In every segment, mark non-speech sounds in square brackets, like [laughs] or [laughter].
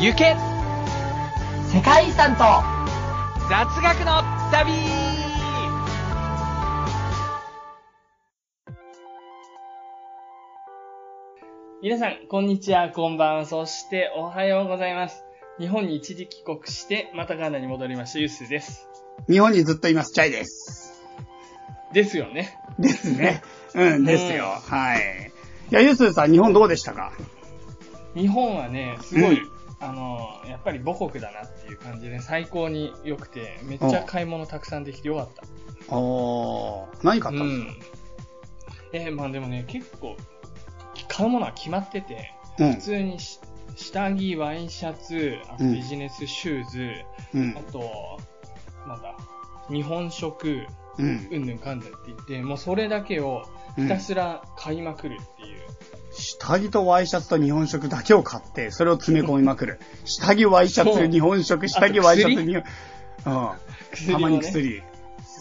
行け世界遺産と雑学の旅皆さん、こんにちは、こんばんは、そしておはようございます。日本に一時帰国して、またガーナに戻りました、ユースです。日本にずっといます、チャイです。ですよね。ですね。[laughs] うん、ですよ。はい。いや、ユースーさん、日本どうでしたか？日本はね、すごい、うんあの、やっぱり母国だなっていう感じで、最高に良くて、めっちゃ買い物たくさんできてよかった。おー、何買ったうんですかん。えーまあでもね、結構、買うものは決まってて、うん普。通にし下着、ワイシャツ、ビジネスシューズ、うんあ。と、なんだ、日本食、うん。うんぬんかんぬんって言って、もうそれだけをひたすら買いまくるっていう。下着とワイシャツと日本食だけを買って、それを詰め込みまくる。下着、ワイシャツ、日本食、下着、ワイシャツ、薬？日本、うん。たまに薬。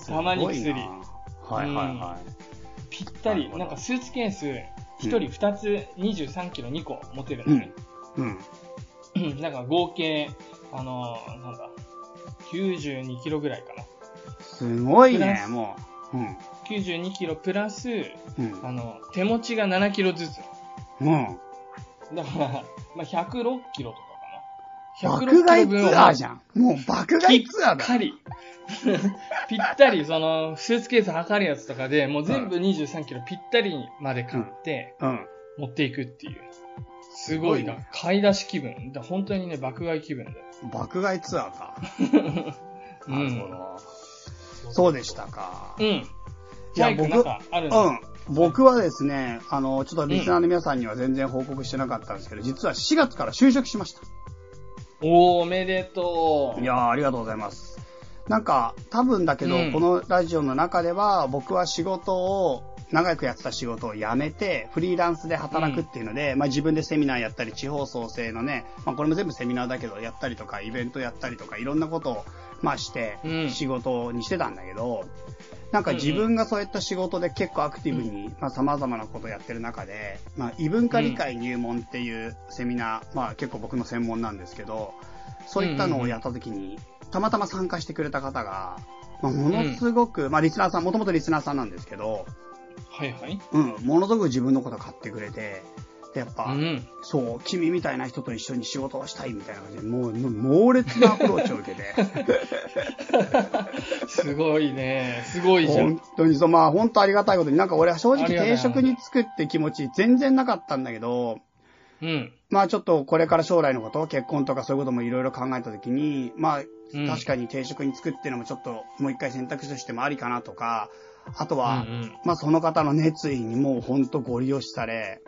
たまに薬すごいなはいはいはぴったりなんかスーツケース、一人二つ23キロ2個持てるのね。い。うん。なんか合計、あのーなんだ、92キロぐらいかな。すごいねもう。うん。92キロプラス、うん。あの、手持ちが7キロずつ。うん。だから、まあ、106キロとかかな。爆買いツアーじゃん。もう爆買いツアーだ。ぴったり。[laughs] ぴったり、その、スーツケース測るやつとかで、もう全部23キロぴったりまで買って、うん。持っていくっていう。すごいな。買い出し気分。だ本当にね、爆買い気分だよ。爆買いツアーか。[laughs] うなるほん。ど。そうでしたか。うん。いやジャイ君なんかあるの？うん。僕はですね、あの、ちょっとリスナーの皆さんには全然報告してなかったんですけど、実は4月から就職しました。おー、おめでとう。いやー、ありがとうございます。なんか、多分だけど、うんこのラジオの中では、僕は仕事を、長くやってた仕事を辞めて、フリーランスで働くっていうので、まあ自分でセミナーやったり、地方創生のね、まあこれも全部セミナーだけど、やったりとか、イベントやったりとか、いろんなことを、まあしてう、ん仕事にしてたんだけど、なんか自分がそういった仕事で結構アクティブに、まあ様々なことをやってる中で、まあ異文化理解入門っていうセミナー、まあ結構僕の専門なんですけど、そういったのをやった時に、たまたま参加してくれた方が、まあ、ものすごく、まあリスナーさん、もともとリスナーさんなんですけど、はいはい。うん、ものすごく自分のこと買ってくれて、でやっぱ、うん。そう、君みたいな人と一緒に仕事をしたいみたいな感じで、もう、猛烈なアプローチを受けて、[laughs] すごいね。すごいじゃん本。当にそう、まあ本当ありがたいことに、なんか俺は正直定職に就くって気持ち全然なかったんだけど、うん。まあちょっとこれから将来のこと、結婚とかそういうこともいろいろ考えたときに、まあうん確かに定職に就くっていうのもちょっともう一回選択肢としてもありかなとか、あとは、うんまあその方の熱意にもうほんとご利用しされ、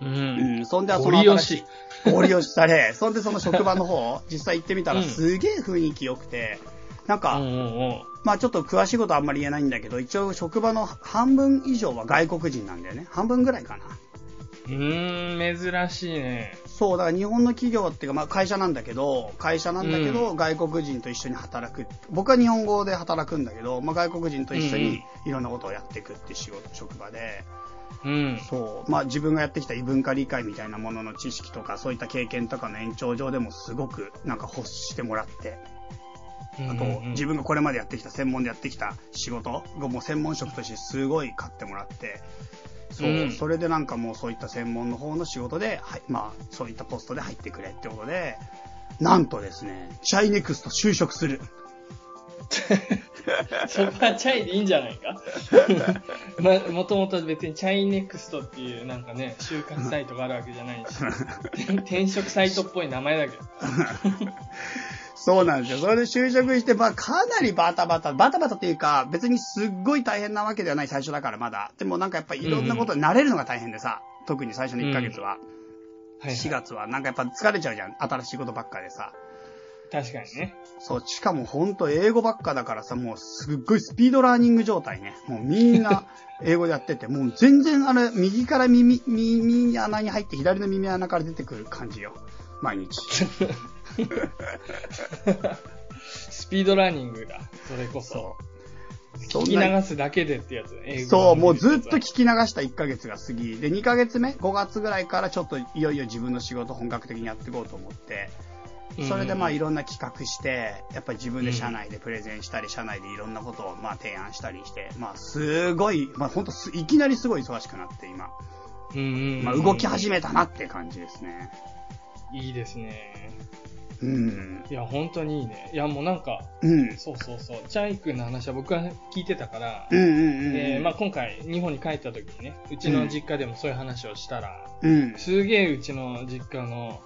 うん。ううん。ん、そんではそごの利用し。ご利用しされ、[laughs] そんでその職場の方、実際行ってみたらうんすげえ雰囲気良くて、なんか、うんうんうん。まあちょっと詳しいことはあんまり言えないんだけど、一応職場の半分以上は外国人なんだよね。半分ぐらいかな。うーん、珍しいね。そう、だから日本の企業っていうか、まあ会社なんだけど、会社なんだけど、外国人と一緒に働く。僕は日本語で働くんだけど、まあ外国人と一緒にいろんなことをやっていくっていう仕事、職場で、うん。そう、まあ自分がやってきた異文化理解みたいなものの知識とか、そういった経験とかの延長上でもすごくなんか欲してもらって、あと、自分がこれまでやってきた、専門でやってきた仕事がもう専門職としてすごい買ってもらって、そう、うんそれでなんかもうそういった専門の方の仕事で、はい、まあ、そういったポストで入ってくれってことで、なんとですね、チャイネクスト就職する。[laughs] そこはチャイでいいんじゃないか？[laughs] ま、もともと別にチャイネクストっていうなんかね、就活サイトがあるわけじゃないし、[laughs] 転職サイトっぽい名前だけど。そうなんですよ。それで就職して、まあ、かなりバタバタ、バタバタっていうか、別にすっごい大変なわけではない最初だからまだ。でもなんかやっぱりいろんなことに慣れるのが大変でさ、特に最初の1ヶ月は。はい、4月はなんかやっぱ疲れちゃうじゃん。新しいことばっかでさ。確かにね。そう、しかもほんと英語ばっかだからさ、もうすっごいスピードラーニング状態ね。もうみんな [laughs] 英語でやってて、もう全然あれ、右から耳、耳穴に入って左の耳穴から出てくる感じよ。毎日。[laughs] [laughs] スピードラーニングだ。それこそ。そう。聞き流すだけでってやつ。英語そう、もうずっと聞聞き流した1ヶ月が過ぎ、で、2ヶ月目、5月ぐらいからちょっといよいよ自分の仕事本格的にやっていこうと思って、それでまあうんいろんな企画して、やっぱり自分で社内でプレゼンしたり、社内でいろんなことをまあ提案したりして、まあすごい、まあ本当すいきなりすごい忙しくなって今、まあ動き始めたなって感じですね。いいですね。うん。いや、本当にいいね。いや、もうなんか、うん。そうそうそう。チャイ君の話は僕は聞いてたから、うんうんうん。で、まあ今回日本に帰った時にね、うちの実家でもそういう話をしたら、うん。すげえうちの実家の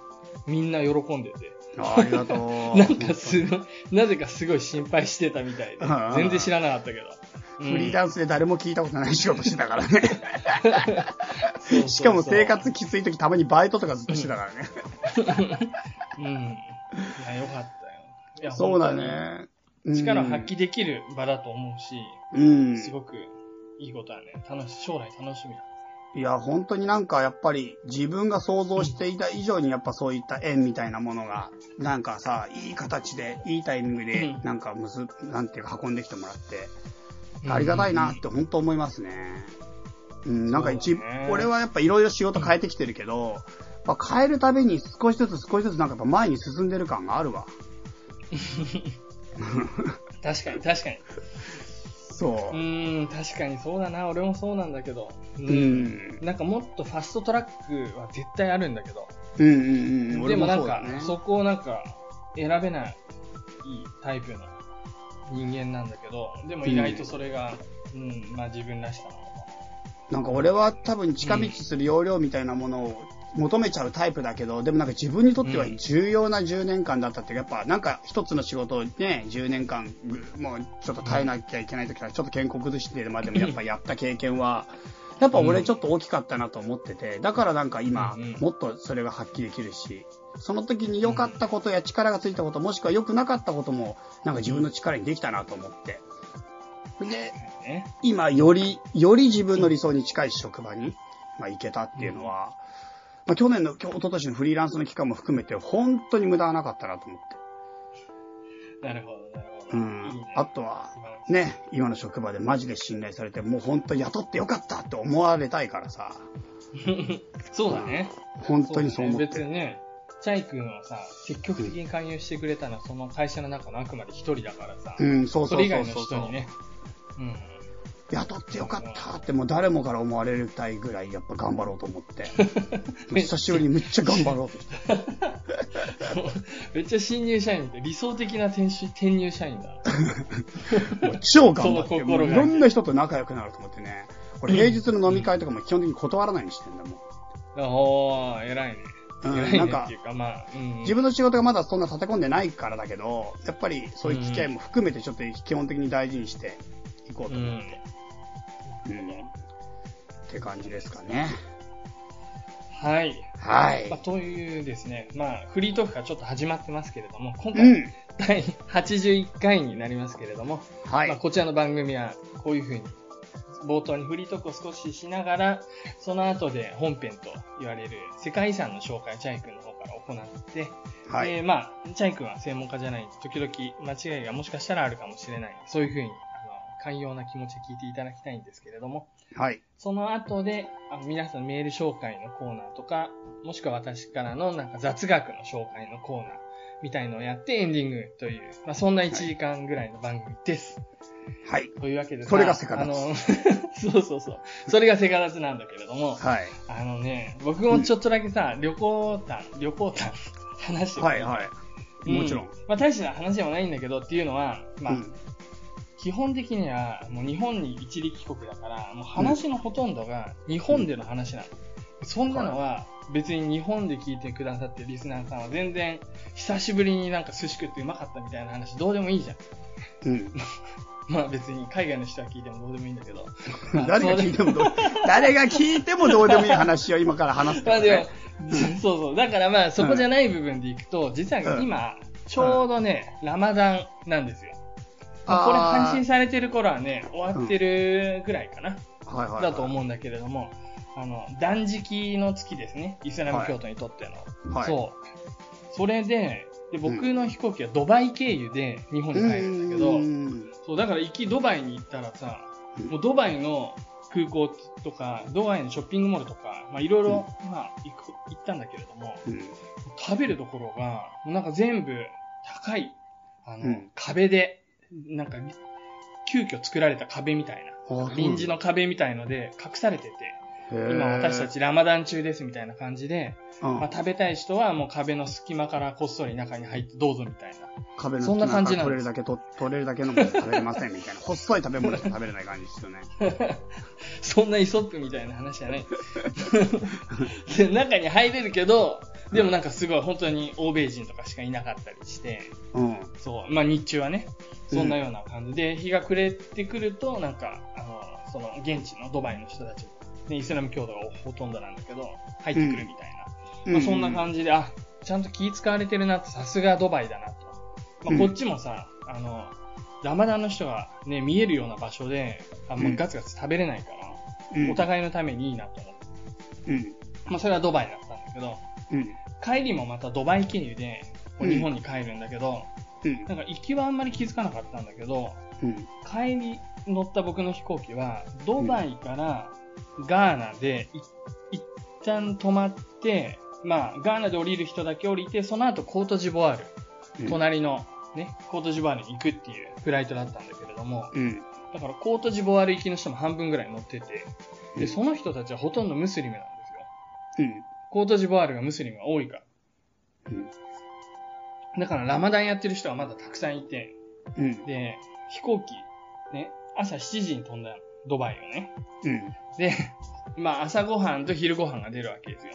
みんな喜んでて、あありがとう。[laughs] なんかすごい、なぜかすごい心配してたみたいで全然知らなかったけど。フリーランスで誰も聞いたことない仕事してたからね。[laughs] しかも生活きつい時たまにバイトとかずっとしてたからね。[laughs] うん。いや、よかったよ。いやそうだ。本ね。力を発揮できる場だと思うし、うん。すごくいいことだね。楽し、将来楽しみだ。いや、本当になんかやっぱり自分が想像していた以上にやっぱそういった縁みたいなものが、なんかさ、いい形で、いいタイミングでうん、なんかむず、なんていうか運んできてもらって、ありがたいなって本当思いますね。うん、なんか一、ね俺はやっぱいろいろ仕事変えてきてるけど、ぱ変えるたびに少しずつ少しずつなんかやっぱ前に進んでる感があるわ。確かに、確かに。そうう。ーん、確かにそうだな。俺もそうなんだけど。ううん。なんかもっとファストトラックは絶対あるんだけど。うんうんうん。で俺もなんかそね、そこをなんか選べないタイプの人間なんだけど、でも意外とそれが、うん、まあ自分らしさなのかなんか俺は多分近道する要領みたいなものを求めちゃうタイプだけど、でもなんか自分にとっては重要な10年間だったっていうか、やっぱなんか一つの仕事をね、10年間、ぐもうちょっと耐えなきゃいけない時からちょっと健康崩してまでも [laughs] やっぱやった経験は、やっぱ俺ちょっと大きかったなと思ってて、だからなんか今もっとそれが発揮できるし、その時に良かったことや力がついたこと、もしくは良くなかったことも、なんか自分の力にできたなと思って。で。今より、より自分の理想に近い職場に、まあ、行けたっていうのは、まあ、去年の、今日、一昨年のフリーランスの期間も含めて、本当に無駄はなかったなと思って。なるほど、なるほうど。いいんね。あとは、ね、今の職場でマジで信頼されて、もう本当雇ってよかったって思われたいからさ、[laughs] そうだね。本当にそう思っだね別て。にね、チャイ君はさ、積極的に勧誘してくれたのはその会社の中のあくまで一人だからさ、うん、そうそうそれ以外のそうそう人にね、うん。雇ってよかったってもう誰もから思われるたいぐらいやっぱ頑張ろうと思って。[laughs] 久しぶりにめっちゃ頑張ろうとして。めっちゃ新入社員。理想的な転出転入社員だ。もう超頑張って、もういろんな人と仲良くなると思ってね。これ平日の飲み会とかも基本的に断らないようにしてんだもん。おー、偉いね。うんなんかまあ、うん。自分の仕事がまだそんな立て込んでないからだけど、やっぱりそういう機会も含めてちょっと基本的に大事にしていこうと思って。うん。って感じですかね。はい。はいまあ、。というですね、まあ、フリートークがちょっと始まってますけれども、今回、うん。第81回になりますけれども、はい。まあ、こちらの番組はこういうふうに、冒頭にフリートークを少ししながら、その後で本編と言われる世界遺産の紹介をチャイ君の方から行って、はい。で、まあ、チャイ君は専門家じゃないんで、時々間違いがもしかしたらあるかもしれない。そういうふうに、寛容な気持ちで聞いていただきたいんですけれども、はい。その後で、あの皆さんのメール紹介のコーナーとか、もしくは私からのなんか雑学の紹介のコーナーみたいのをやってエンディングという、まあそんな1時間ぐらいの番組です。はい。というわけでさそれがセカダツあの、[laughs] そうそうそう。それがセカダツなんだけれども、はい。あのね、僕もちょっとだけさ、旅行談、旅行談話してもはい。はい。うんもちろん。まあ大した話でもないんだけどっていうのは、まあ、うん基本的にはもう日本に一時帰国だから、もう話のほとんどが日本での話なの。そんなのは別に日本で聞いてくださってるリスナーさんは全然久しぶりになんか寿司食ってうまかったみたいな話どうでもいいじゃん。うん。[laughs] まあ別に海外の人は聞いてもどうでもいいんだけど。ま [laughs] あ誰が聞いてもどう、誰が聞いてもどうでもいい話を今から話すから [laughs] まあでもね。、そうそう。だからまあそこじゃない部分でいくと、実は今、ちょうどね、ラマダンなんですよ。まあこれ配信されてる頃はね、終わってるぐらいかな。はいはいはい。だと思うんだけれども、あの、断食の月ですね。イスラム教徒にとっての。はい。そう。それで、で、僕の飛行機はドバイ経由で日本に帰るんだけど、うーんそう、だから行きドバイに行ったらさ、うん、もうドバイの空港とか、ドバイのショッピングモールとか、まあいろいろ、まあ行く、行ったんだけれども、うん。食べるところが、なんか全部高い、あの、うん壁で、なんか、急遽作られた壁みたいな、臨時の壁みたいので隠されてて、今私たちラマダン中ですみたいな感じで、うん、まあ、食べたい人はもう壁の隙間からこっそり中に入ってどうぞみたいな。壁のそんな感じなん取れるだけと、取れるだけのもの食べれませんみたいな。[laughs] 細い食べ物しか食べれない感じですよね。そんなイソップみたいな話じゃない。[laughs] で中に入れるけど、でもなんかすごい本当に欧米人とかしかいなかったりして、うん。そう、まあ日中はね、そんなような感じで、日が暮れてくると、なんか、あの、その現地のドバイの人たち、ね、イスラム教徒がほとんどなんだけど、入ってくるみたいな。まあ、そんな感じで、あ、ちゃんと気使われてるなって、さすがドバイだなと。まあ、こっちもさ、あの、ラマダンの人がね、見えるような場所で、あもうガツガツ食べれないから、うん、お互いのためにいいなと思って。うん。まあ、それはドバイだったんだけど、うん。帰りもまたドバイ経由で、こう日本に帰るんだけど、うん。なんか行きはあんまり気づかなかったんだけど、うん。帰り乗った僕の飛行機は、ドバイからガーナでい一旦止まって、まあ、ガーナで降りる人だけ降りて、その後コートジボワール、うん隣のね、コートジボワールに行くっていうフライトだったんだけれども、うん。だからコートジボワール行きの人も半分ぐらい乗ってて、で、うんその人たちはほとんどムスリムなんですよ。うん。コートジボワールがムスリムが多いから。うん。だからラマダンやってる人がまだたくさんいて、うん。で、飛行機、ね、朝7時に飛んだのドバイをね。うん。で、まあ朝ごはんと昼ごはんが出るわけですよ。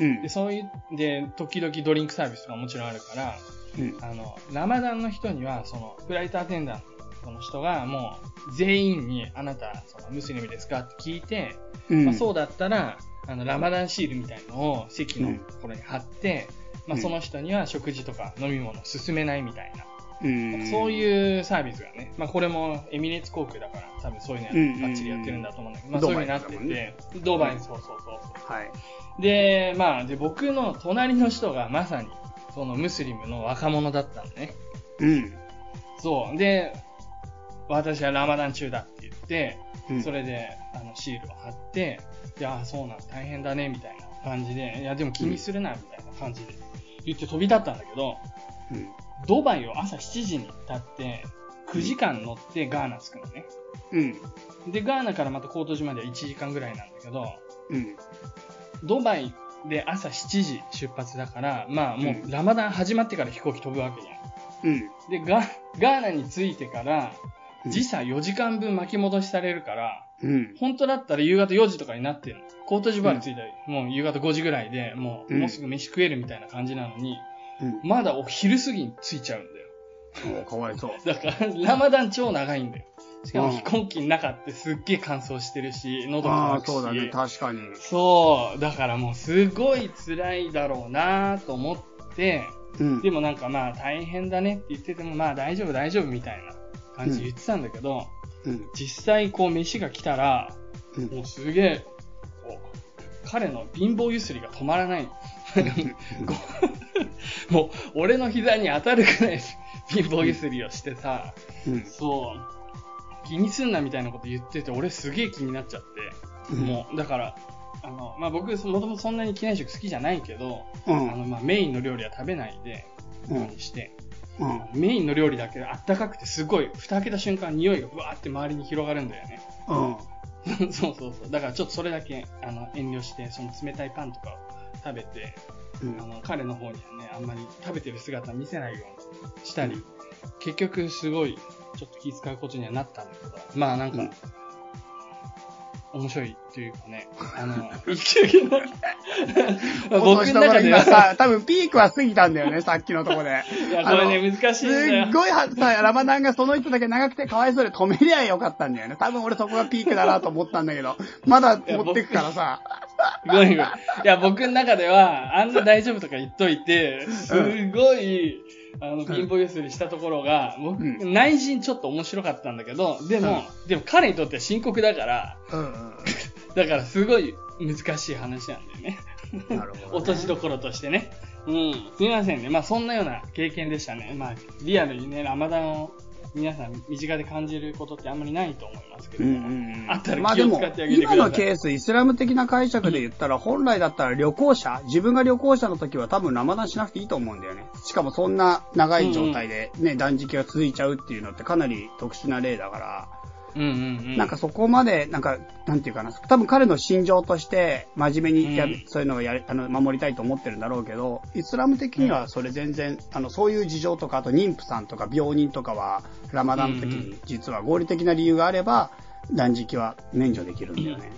うんで、。そういう、で、時々ドリンクサービスとかもちろんあるから、うん。あの、ラマダンの人には、その、フライトアテンダントの人が、もう、全員に、あなた、その、ムスリムですかって聞いて、うん。まあ、そうだったら、あの、ラマダンシールみたいのを席のところに貼って、まあ、うんその人には食事とか飲み物を勧めないみたいな、うん。そういうサービスがね、まあ、これもエミレーツ航空だから、多分そういううんのバッチリやってるんだと思うんだけど、まあ、ドそういうバイ風になってて、ドバイ、そうそうそうそう。はい。で、まあ、で、僕の隣の人がまさに、そのムスリムの若者だったんだね。うん。そう。で、私はラマダン中だって言って、うん。それで、あの、シールを貼って、いや、そうなん大変だね、みたいな感じで、いや、でも気にするな、みたいな感じで言って飛び立ったんだけど、うん。ドバイを朝7時に立って、9時間乗ってガーナ着くのね。うん。で、ガーナからまたコート島までは1時間ぐらいなんだけど、うん。ドバイで朝7時出発だから、まあもうラマダン始まってから飛行機飛ぶわけじゃん。うん。で、ガガーナに着いてから、うん時差4時間分巻き戻しされるから、うん。本当だったら夕方4時とかになってるの。コートジボワール着いたら、もう夕方5時ぐらいで、もう、うんもうすぐ飯食えるみたいな感じなのに、うん。まだお昼過ぎに着いちゃうんだよ。おかわいそう。[laughs] だから、ラマダン超長いんだよ。しかもうん飛行機の中ってすっげえ乾燥してるし、喉ああ、乾くし。そうだね。確かに。そう。だからもうすごい辛いだろうなと思って、うん。でもなんかまあ大変だねって言っててもまあ大丈夫大丈夫みたいな感じで言ってたんだけど、うん。実際こう飯が来たら、うんもうすげえ、彼の貧乏ゆすりが止まらない。[laughs] ごもう俺の膝に当たるくらい [laughs] 貧乏ゆすりをしてさ、うん。そう、気にすんなみたいなこと言ってて、俺すげえ気になっちゃって、もう、だから、あの、まあ、僕、もともとそんなに機内食好きじゃないけど、うあの、ん。まあ、メインの料理は食べないで、うんにして、うん。メインの料理だけあったかくてすごい、蓋開けた瞬間匂いがブワーって周りに広がるんだよね。うん。[laughs] そうそうそう。だからちょっとそれだけ、あの、遠慮して、その冷たいパンとかを食べて、うんあの、彼の方にはね、あんまり食べてる姿見せないようにしたり、結局すごい、ちょっと気遣うことにはなったんだけど、まあなんか、うん面白いっていうかね、あの、一級の、[laughs] 僕僕のの中では、[laughs] 今さ、多分ピークは過ぎたんだよね、[laughs] さっきのとこで。いや、これね、難しすいんだよっ。ごいはさ、ラマダンがその人だけ長くてかわいそうで止めりゃよかったんだよね。多分俺そこがピークだなと思ったんだけど、まだ持ってくからさ。ごめんごめん。いや、僕の中では、あんな大丈夫とか言っといて、すごい、あの、貧乏ゆすりしたところが、僕、う内心ちょっと面白かったんだけど、でも、でも彼にとっては深刻だから、うん [laughs] だからすごい難しい話なんだよね。うん。なるほど、ね。落としどころとしてね。うん。すみませんね。まあそんなような経験でしたね。まあ、リアルにね、ラマダンを皆さん身近で感じることってあんまりないと思いますけども、うんうんうんあったまあでもら気を使ってあげてください。今のケース、イスラム的な解釈で言ったら、本来だったら旅行者、自分が旅行者の時は多分ラマダンしなくていいと思うんだよね。しかもそんな長い状態でね、断食が続いちゃうっていうのってかなり特殊な例だから、うんうんうん。なんかそこまで、なんか、なんていうかな、多分彼の心情として、真面目にやる、うんそういうのをやる、あの、守りたいと思ってるんだろうけど、イスラム的にはそれ全然、あの、そういう事情とか、あと妊婦さんとか病人とかは、ラマダンの時うんに、実は合理的な理由があれば、断食は免除できるんだよね。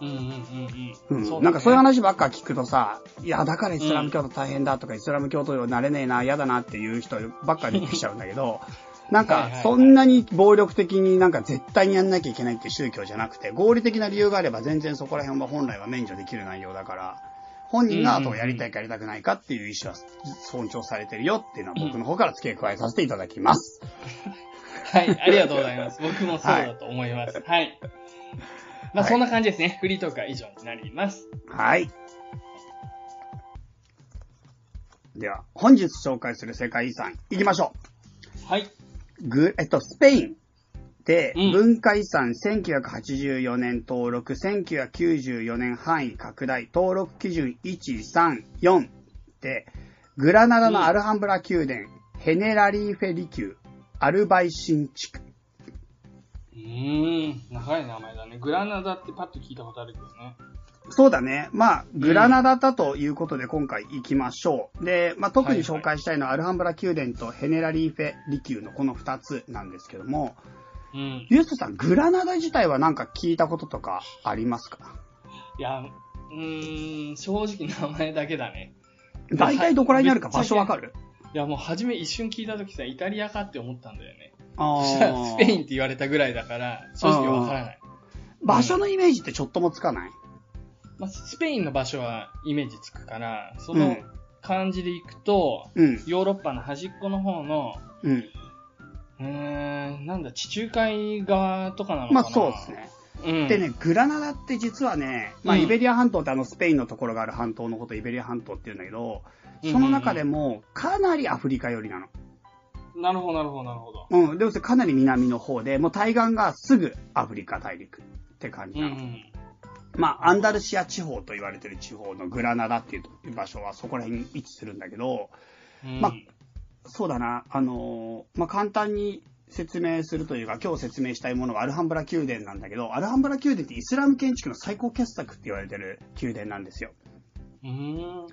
うんうんうんううんん。なんかそういう話ばっか聞くとさ、いや、だからイスラム教徒大変だとか、イスラム教徒になれねえな、嫌だなっていう人ばっか出てきちゃうんだけど、[laughs] なんかそんなに暴力的になんか絶対にやんなきゃいけないって宗教じゃなくて、合理的な理由があれば全然そこら辺は本来は免除できる内容だから、本人があとやりたいかやりたくないかっていう意思は尊重されてるよっていうのは僕の方から付け加えさせていただきます。[laughs] はい、ありがとうございます。僕もそうだと思います。[laughs] はい。まあ、はいそんな感じですね。フリートークは以上になります。はい。では、本日紹介する世界遺産、行きましょう。はい。ぐ、えっと、スペインでうん文化遺産1984年登録、1994年範囲拡大、登録基準134で、グラナダのアルハンブラ宮殿、ヘネラリーフェリ宮、アルバイシン地区。うーん、長い名前だね。グラナダってパッと聞いたことあるけどね。そうだね。まあ、グラナダだということで今回行きましょう。で、まあ、特に紹介したいのはアルハンブラ宮殿とヘネラリーフェリ宮のこの二つなんですけども、うん。ユースさん、グラナダ自体はなんか聞いたこととかありますか？いや、うーん、正直名前だけだね。大体どこらにあるか場所わかる？いや、もう初め一瞬聞いたときさ、イタリアかって思ったんだよね。[laughs] スペインって言われたぐらいだから、正直わからない。場所のイメージってちょっともつかない？まあ、スペインの場所はイメージつくから、そんな感じでいくと、うん。ヨーロッパの端っこの方の、うん。うーん、なんだ、地中海側とかなのかなまあそうです。ね。うん。でね、グラナダって実はね、まあうんイベリア半島ってあのスペインのところがある半島のことイベリア半島って言うんだけど、うんその中でもかなりアフリカ寄りなの。なるほど、なるほど、なるほど。うん。で、かなり南の方で、もう対岸がすぐアフリカ大陸って感じなの。ん。まあ、アンダルシア地方と言われてる地方のグラナダっていう場所はそこら辺に位置するんだけど、うんまあそうだな、あのーまあ、簡単に説明するというか、今日説明したいものはアルハンブラ宮殿なんだけど、アルハンブラ宮殿ってイスラム建築の最高傑作って言われてる宮殿なんですよ。うーん。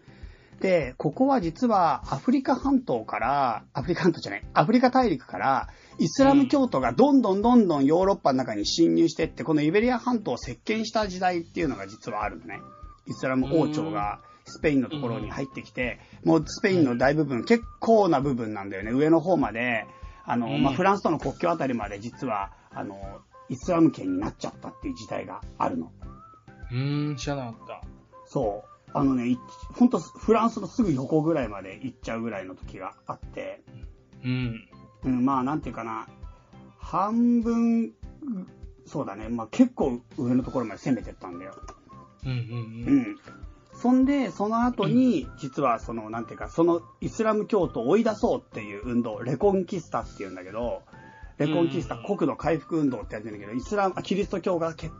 で、ここは実はアフリカ半島から、アフリカ半島じゃない、アフリカ大陸から、イスラム教徒がどんどんどんどんヨーロッパの中に侵入してって、このイベリア半島を席巻した時代っていうのが実はあるのね。イスラム王朝がスペインのところに入ってきて、もうスペインの大部分、結構な部分なんだよね。上の方まで、あの、うんまあ、フランスとの国境あたりまで実は、あの、イスラム圏になっちゃったっていう時代があるの。うーん、知らなかった。そう。あのね、いほんとフランスのすぐ横ぐらいまで行っちゃうぐらいの時があって、うん。うん、まあなんていうかな、半分、そうだね、まあ結構上のところまで攻めてったんだよ。うんうんううん。ん。そんで、その後に、実はその、なんていうか、そのイスラム教徒を追い出そうっていう運動、レコンキスタっていうんだけど、レコンキスタ、うん国土回復運動ってやってるんだけど、イスラム、あキリスト教が結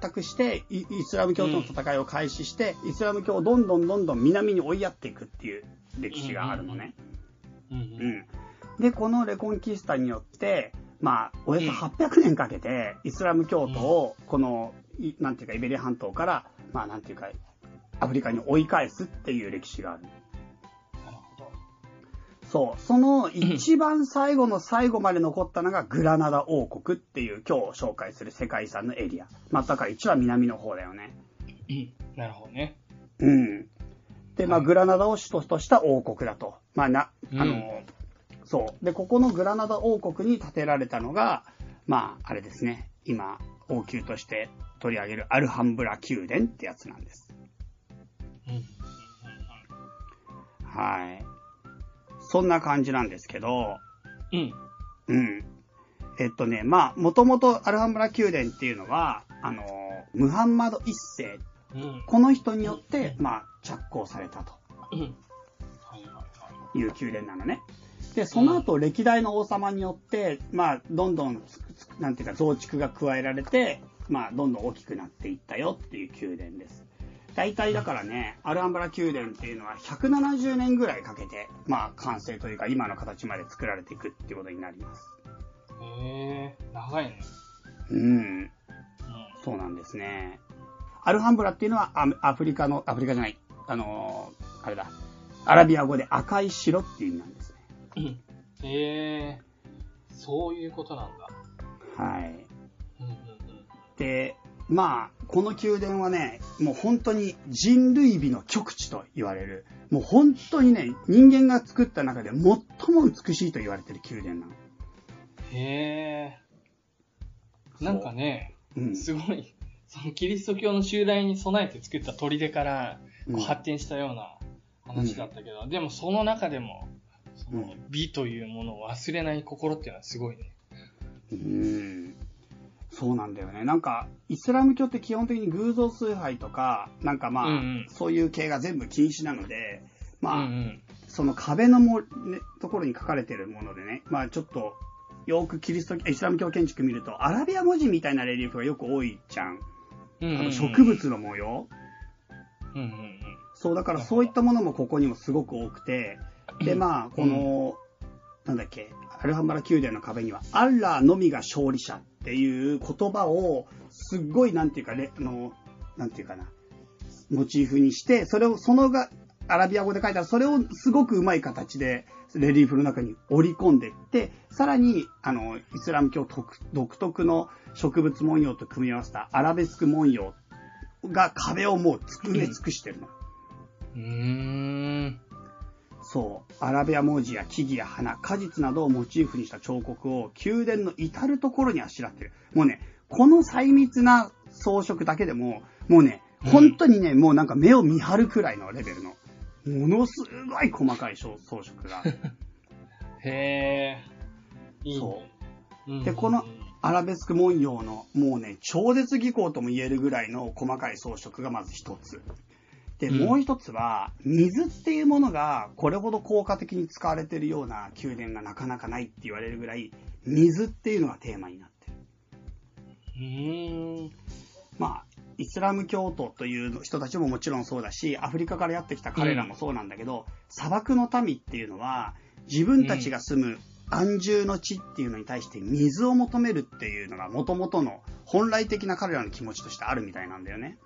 託してイ、イスラム教との戦いを開始して、イスラム教をどんどんどんどん南に追いやっていくっていう歴史があるのね。うん。で、このレコンキスタによって、まあ、およそ800年かけて、イスラム教徒を、この、いなんていうか、イベリア半島から、まあ、なんていうか、アフリカに追い返すっていう歴史がある。そう。その一番最後の最後まで残ったのがグラナダ王国っていう今日紹介する世界遺産のエリア。まあ、だから一番南の方だよね。うん。なるほどね。うん。で、まあ、はいグラナダを首都とした王国だと。まあ、な、うんあの、そう。で、ここのグラナダ王国に建てられたのが、まあ、あれですね。今、王宮として取り上げるアルハンブラ宮殿ってやつなんです。うん。はい。そんな感じなんですけど、うん。うん。えっとね、まあ、もともとアルハンブラ宮殿っていうのは、あの、ムハンマド一世、うん。この人によって、まあ、着工されたと。いう宮殿なのね。で、その後、歴代の王様によって、まあ、どんどん、なんていうか、増築が加えられて、まあ、どんどん大きくなっていったよっていう宮殿です。大体だからね、アルハンブラ宮殿っていうのは170年ぐらいかけて、まあ、完成というか、今の形まで作られていくっていうことになります。へえ、長いね。うん。うそうなんですね。アルハンブラっていうのはアアフリカの、アフリカじゃない、あのーあれだ、アラビア語で赤い城っていう意味なんですね。ん。へえ、そういうことなんだ。はい。うんうんで、まあ、この宮殿はね、もう本当に人類美の極致と言われる、もう本当にね、人間が作った中で最も美しいと言われてる宮殿なの。うん。へえ。なんかね、うん。すごい、そのキリスト教の襲来に備えて作った砦から発展したような話だったけど、でもその中でも、そのうん美というものを忘れない心っていうのはすごいね。うん。そうなんだよね。なんか、イスラム教って基本的に偶像崇拝とか、なんかまあ、うんうんそういう系が全部禁止なので、まあ、うんうん。その壁のも、ね、ところに書かれてるものでね、まあちょっと、よくキリスト、イスラム教建築見ると、アラビア文字みたいなレリーフがよく多いじゃん。うんうんうんあの植物の模様。うんうんうん。そう、だからそういったものもここにもすごく多くて、で、まあ、この、なんだっけ、アルハンバラ宮殿の壁には、アッラーのみが勝利者っていう言葉を、すっごい、なんていうか、ね、あの、なんていうかな、モチーフにして、それを、そのが、アラビア語で書いたら、それをすごくうまい形で、レリーフの中に織り込んでいって、さらに、あの、イスラム教独特の植物文様と組み合わせたアラベスク文様が壁をもう埋め尽くしてるの。うーん。そう、アラビア文字や木々や花、果実などをモチーフにした彫刻を宮殿の至るところにあしらってる。もうね、この細密な装飾だけでも、もうね、うん本当にね、もうなんか目を見張るくらいのレベルの、ものすごい細かい装装飾が。[laughs] へえ。いいそね。うんでこのアラベスク文様の、もうね、超絶技巧とも言えるぐらいの細かい装飾がまず一つ。で、うんもう一つは、水っていうものがこれほど効果的に使われているような宮殿がなかなかないって言われるぐらい、水っていうのがテーマになってる。まあ、イスラム教徒という人たちももちろんそうだし、アフリカからやってきた彼らもそうなんだけど、砂漠の民っていうのは、自分たちが住む安住の地っていうのに対して水を求めるっていうのが元々の本来的な彼らの気持ちとしてあるみたいなんだよね。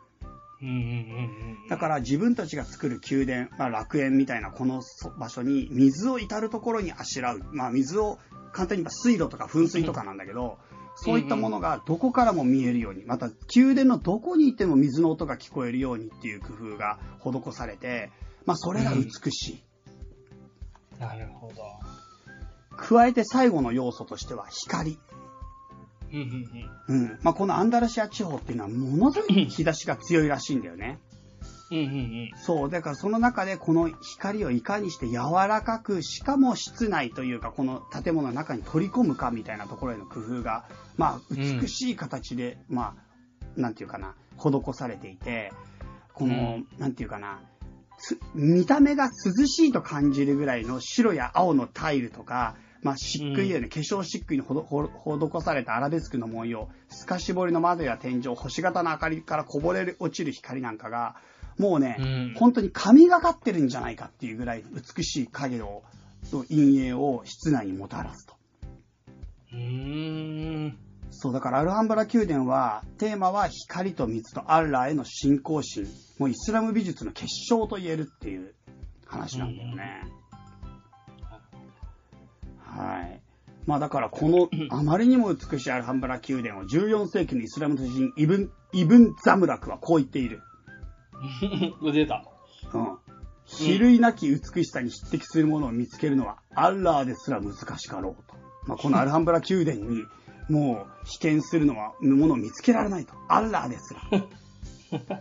だから自分たちが作る宮殿、まあ、楽園みたいなこの場所に水を至るところにあしらう。まあ水を簡単に言えば水路とか噴水とかなんだけど、そういったものがどこからも見えるように、また宮殿のどこにいても水の音が聞こえるようにっていう工夫が施されて、まあそれが美しい。なるほど。加えて最後の要素としては光。うんうんうん。うん。まあこのアンダルシア地方っていうのはものすごい日差しが強いらしいんだよね。うんうんうん。そう。だからその中でこの光をいかにして柔らかく、しかも室内というかこの建物の中に取り込むかみたいなところへの工夫が、まあ美しい形で、まあ、なんていうかな、施されていて、この、なんていうかな、つ見た目が涼しいと感じるぐらいの白や青のタイルとか、まあ、漆喰やね、化粧漆喰に施されたアラベスクの文様、透かし彫りの窓や天井、星型の明かりからこぼれる落ちる光なんかが、もうね、うん本当に神がかってるんじゃないかっていうぐらい美しい影を、と陰影を室内にもたらすと。うーん。そう、だからアルハンブラ宮殿は、テーマは光と水とアッラーへの信仰心。もうイスラム美術の結晶と言えるっていう話なんだよね。はい。まあだからこのあまりにも美しいアルハンブラ宮殿を14世紀のイスラム人イブン、イブン・ザムラクはこう言っている。[laughs] 出た。うん。比類なき美しさに匹敵するものを見つけるのは、アッラーですら難しかろうと。まあ、このアルハンブラ宮殿に、もう被験するのは、ものを見つけられないと。アッラーですら。[laughs]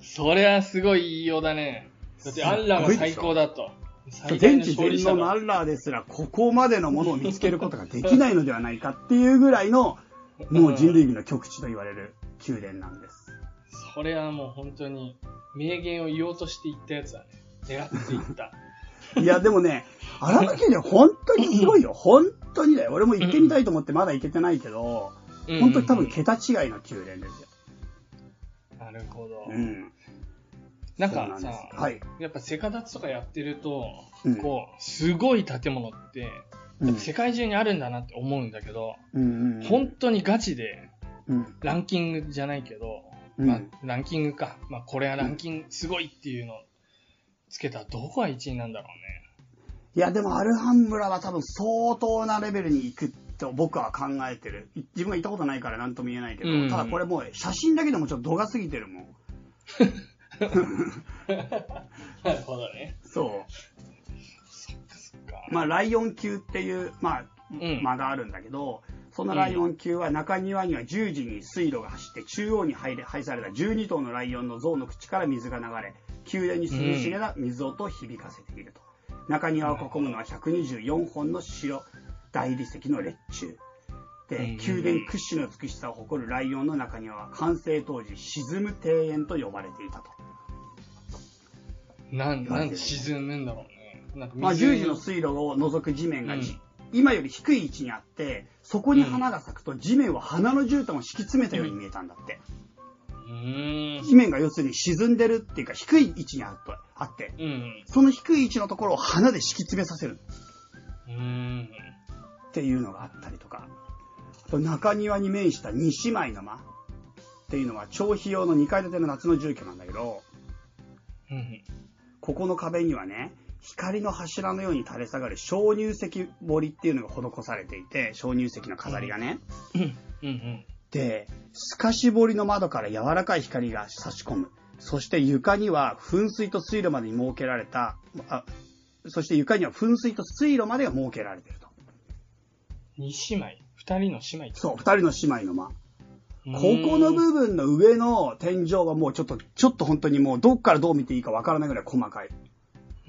それはすごい言いようだね。だってアッラーが最高だと。全知全。能のアッラーですら、ここまでのものを見つけることができないのではないかっていうぐらいの、もう人類美の極致と言われる宮殿なんです。それはもう本当に名言を言おうとして言ったやつだね。狙って言った。[laughs] いや、でもね、荒野宮殿本当にすごいよ。本当にだよ。俺も行ってみたいと思ってまだ行けてないけど、本当に多分桁違いの宮殿ですよ。なるほど。うん。なんかさ、はい。やっぱセカダツとかやってると、うんこう、すごい建物って、うん世界中にあるんだなって思うんだけど、うんうん。本当にガチで、うん。ランキングじゃないけど、うんまあ、ランキングか。まあ、これはランキングすごいっていうのをつけたらどこが1位なんだろいや、でもアルハンブラは多分相当なレベルに行くと僕は考えてる。い自分が行ったことないから何とも言えないけど、うんただこれもう写真だけでもちょっと度が過ぎてるもん。[laughs] なるほどね。そう。そっかそっか。まあ、ライオン級っていう、まあ、うん間があるんだけど、そのライオン級は中庭には十字に水路が走って中央に配れ配された12頭のライオンの像の口から水が流れ、宮殿に涼しげな水音を響かせていると。中庭を囲むのは124本の白大理石の列柱。で、うん宮殿屈指の美しさを誇るライオンの中庭は完成当時沈む庭園と呼ばれていたと。なん、なんで沈むんだろうね。なんかまあ、十字の水路を除く地面がじ、うん今より低い位置にあって、そこに花が咲くと地面は花の絨毯を敷き詰めたように見えたんだって。うーん。地面が要するに沈んでるっていうか低い位置にあっとあって、うん。その低い位置のところを花で敷き詰めさせるうーん。っていうのがあったりとか、あと中庭に面した二姉妹の間っていうのは長飛用の2階建ての夏の住居なんだけど、うん。ここの壁にはね、光の柱のように垂れ下がる鍾乳石彫りっていうのが施されていて、鍾乳石の飾りがね。うん。うん。で、透かし彫りの窓から柔らかい光が差し込む。そして床には噴水と水路までに設けられた、あ、そして床には噴水と水路までが設けられていると。二姉妹？二人の姉妹そう、二人の姉妹の間。うここの部分の上の天井はもうちょっと、ちょっと本当にもうどっからどう見ていいかわからないぐらい細かい。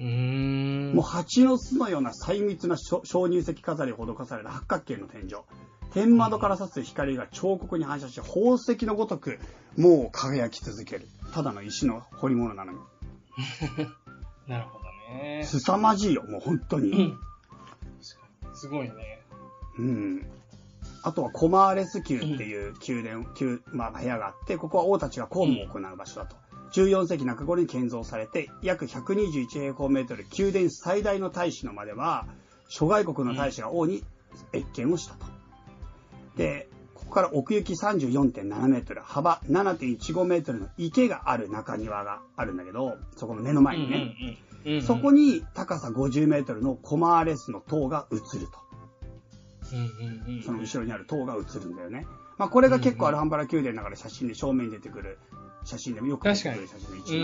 うーん。もう蜂の巣のような細密な鍾鍾乳石飾りを施された八角形の天井。天窓から差す光が彫刻に反射し、宝石のごとく、もう輝き続ける。ただの石の彫り物なのに。[laughs] なるほどね。凄まじいよ、もう本当に。うん。すごいね。うん。あとはコマーレス宮っていう宮殿、宮まあ、部屋があって、ここは王たちが公務を行う場所だと。14世紀中頃に建造されて、約121平方メートル、宮殿最大の大使の間では、諸外国の大使が王に謁見をしたと。で、ここから奥行き34.7メートル、幅7.15メートルの池がある中庭があるんだけど、そこの目の前にね。そこに高さ50メートルのコマーレスの塔が映ると。うんうんうん。その後ろにある塔が映るんだよね。まあこれが結構アルハンバラ宮殿だから写真で正面に出てくる写真でもよく出てくる写真の一枚。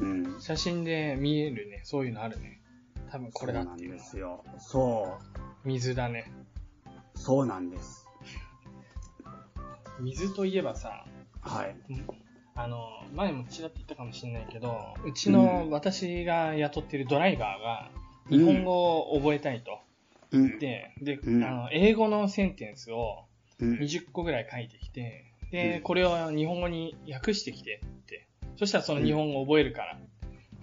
うん。うん。写真で見えるね。そういうのあるね。多分これだそうなんっていうのですよ。そ水だね。う。そうなんです。水といえばさ、はい。あの、前もちらっと言ったかもしれないけど、うちの私が雇っているドライバーが日本語を覚えたいとうん。で、で、うんあの、英語のセンテンスをうん。20個ぐらい書いてきて、で、うんこれを日本語に訳してきてって。そしたらその日本語を覚えるから。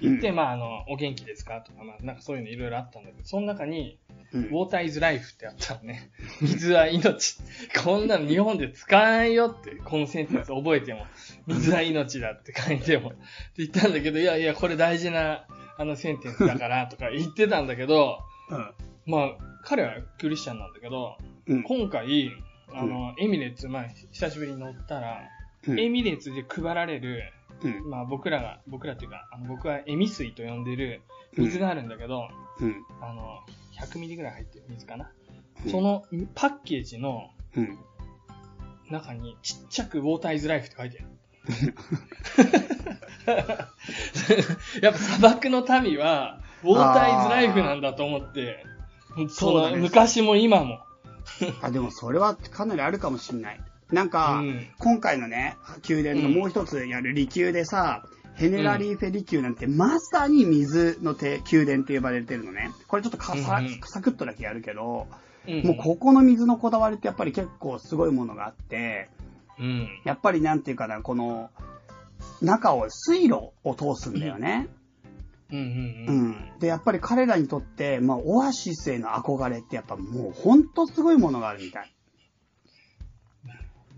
言って、うんまあ、あの、お元気ですかとか、まあ、なんかそういうのいろいろあったんだけど、その中に、うんウォーターイズライフってあったのね。水は命。こんなの日本で使わないよって、このセンテンス覚えても、水は命だって書いても。って言ったんだけど、いやいや、これ大事な、あのセンテンスだから、とか言ってたんだけど、まあ、彼はクリスチャンなんだけど、うん。今回、あの、エミレッツ、まあ、久しぶりに乗ったら、うん。エミレッツで配られる、うん。まあ僕らが、僕らっていうか、あの僕はエミ水と呼んでる水があるんだけど、うん。あの、100ミリぐらい入ってる水かな？うんそのパッケージのうん。中にちっちゃくウォーターイズライフって書いてある。[laughs] [laughs] やっぱ砂漠の民は、ウォーターイズライフなんだと思って、そうだね昔も今も。あ、でもそれはかなりあるかもしんない。なんうか、ん。今回のね、宮殿のもう一つやる離宮でさ、ヘネラリーフェリ宮なんてまさに水の手宮殿って呼ばれてるのね。これちょっとかさ、うんうんサクッとだけやるけど、うんもうここの水のこだわりってやっぱり結構すごいものがあって、うん。やっぱりなんていうかな、この、中を水路を通すんだよね。うんうんううん。ん。で、やっぱり彼らにとって、まあ、オアシスへの憧れってやっぱもうほんとすごいものがあるみたい。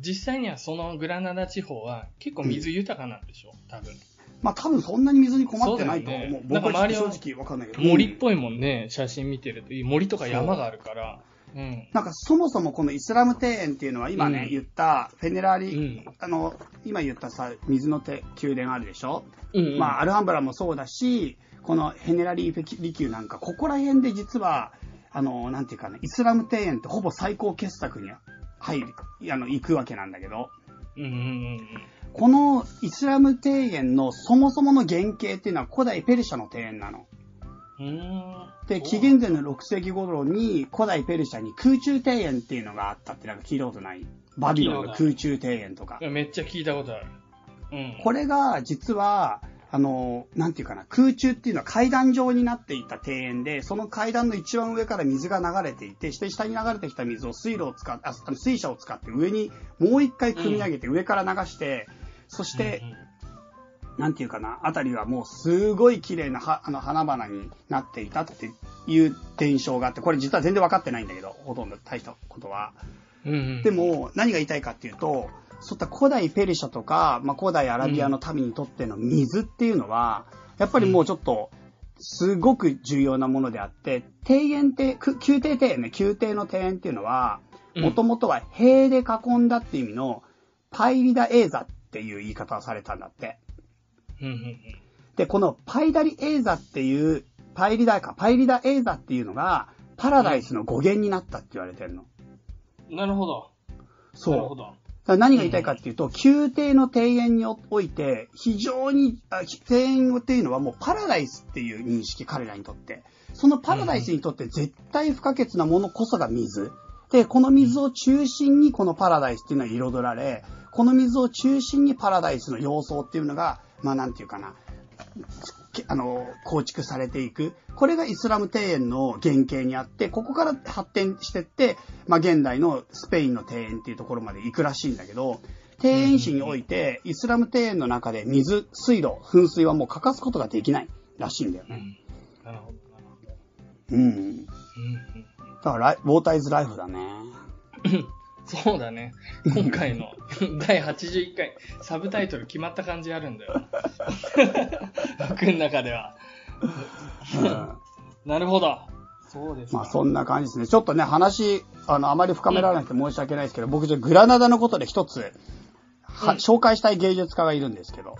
実際にはそのグラナダ地方は結構水豊かなんでしょ？多分。まあ多分そんなに水に困ってないと思う。そうね僕は正直わかんないけど。森っぽいもんね、写真見てると。森とか山があるから。うん。なんかそもそもこのイスラム庭園っていうのは今ね、うん。言ったフェネラーリ、うん。あの、今言ったさ、水の手宮殿あるでしょ、うんうん。まあアルハンブラもそうだし、このヘネラリー利宮なんか、ここら辺で実は、あの、なんていうかね、イスラム庭園ってほぼ最高傑作に入る、あの、行くわけなんだけど、うんうんうん。このイスラム庭園のそもそもの原型っていうのは古代ペルシャの庭園なの。で、紀元前の6世紀頃に古代ペルシャに空中庭園っていうのがあったってなんか聞いたことない？バビロンの空中庭園とか。めっちゃ聞いたことある。うん。これが実は、あの、なんていうかな、空中っていうのは階段状になっていた庭園で、その階段の一番上から水が流れていて、して下に流れてきた水を水路を使って、あ水車を使って上にもう一回組み上げて、上から流して、そして、なんていうかな、あたりはもうすごい綺麗なはあの花々になっていたっていう伝承があって、これ実は全然分かってないんだけど、ほとんど大したことは。うんうん。でも、何が言いたいかっていうと、そういった古代ペルシャとか、まあ、古代アラビアの民にとっての水っていうのは、やっぱりもうちょっと、すごく重要なものであって、庭園って、く宮廷庭園ね、宮廷の庭園っていうのは、うんもともとは塀で囲んだっていう意味の、パイリダエーザっていう言い方をされたんだって。うんうんで、このパイダリエーザっていう、パイリダか、パイリダエーザっていうのが、パラダイスの語源になったって言われてるの。うん。なるほど。そう。なるほど。何が言いたいかっていうと、宮廷の庭園において、非常に、あ庭園っていうのはもうパラダイスっていう認識、彼らにとって。そのパラダイスにとって絶対不可欠なものこそが水。で、この水を中心にこのパラダイスっていうのは彩られ、この水を中心にパラダイスの様相っていうのが、まあなんていうかな、けあの、構築されていく。これがイスラム庭園の原型にあって、ここから発展してって、まあ現代のスペインの庭園っていうところまで行くらしいんだけど、庭園史において、イスラム庭園の中で水、水道、噴水はもう欠かすことができないらしいんだよね。うん。なるほど。うん。だからウォーターイズライフだね。[laughs] そうだね。今回の第81回、サブタイトル決まった感じあるんだよ。僕の中では。うんなるほど。そうですか。まあそんな感じですね。ちょっとね、話、あの、あまり深められなくて申し訳ないですけど、僕ちょっとグラナダのことで一つ、はうん紹介したい芸術家がいるんですけど、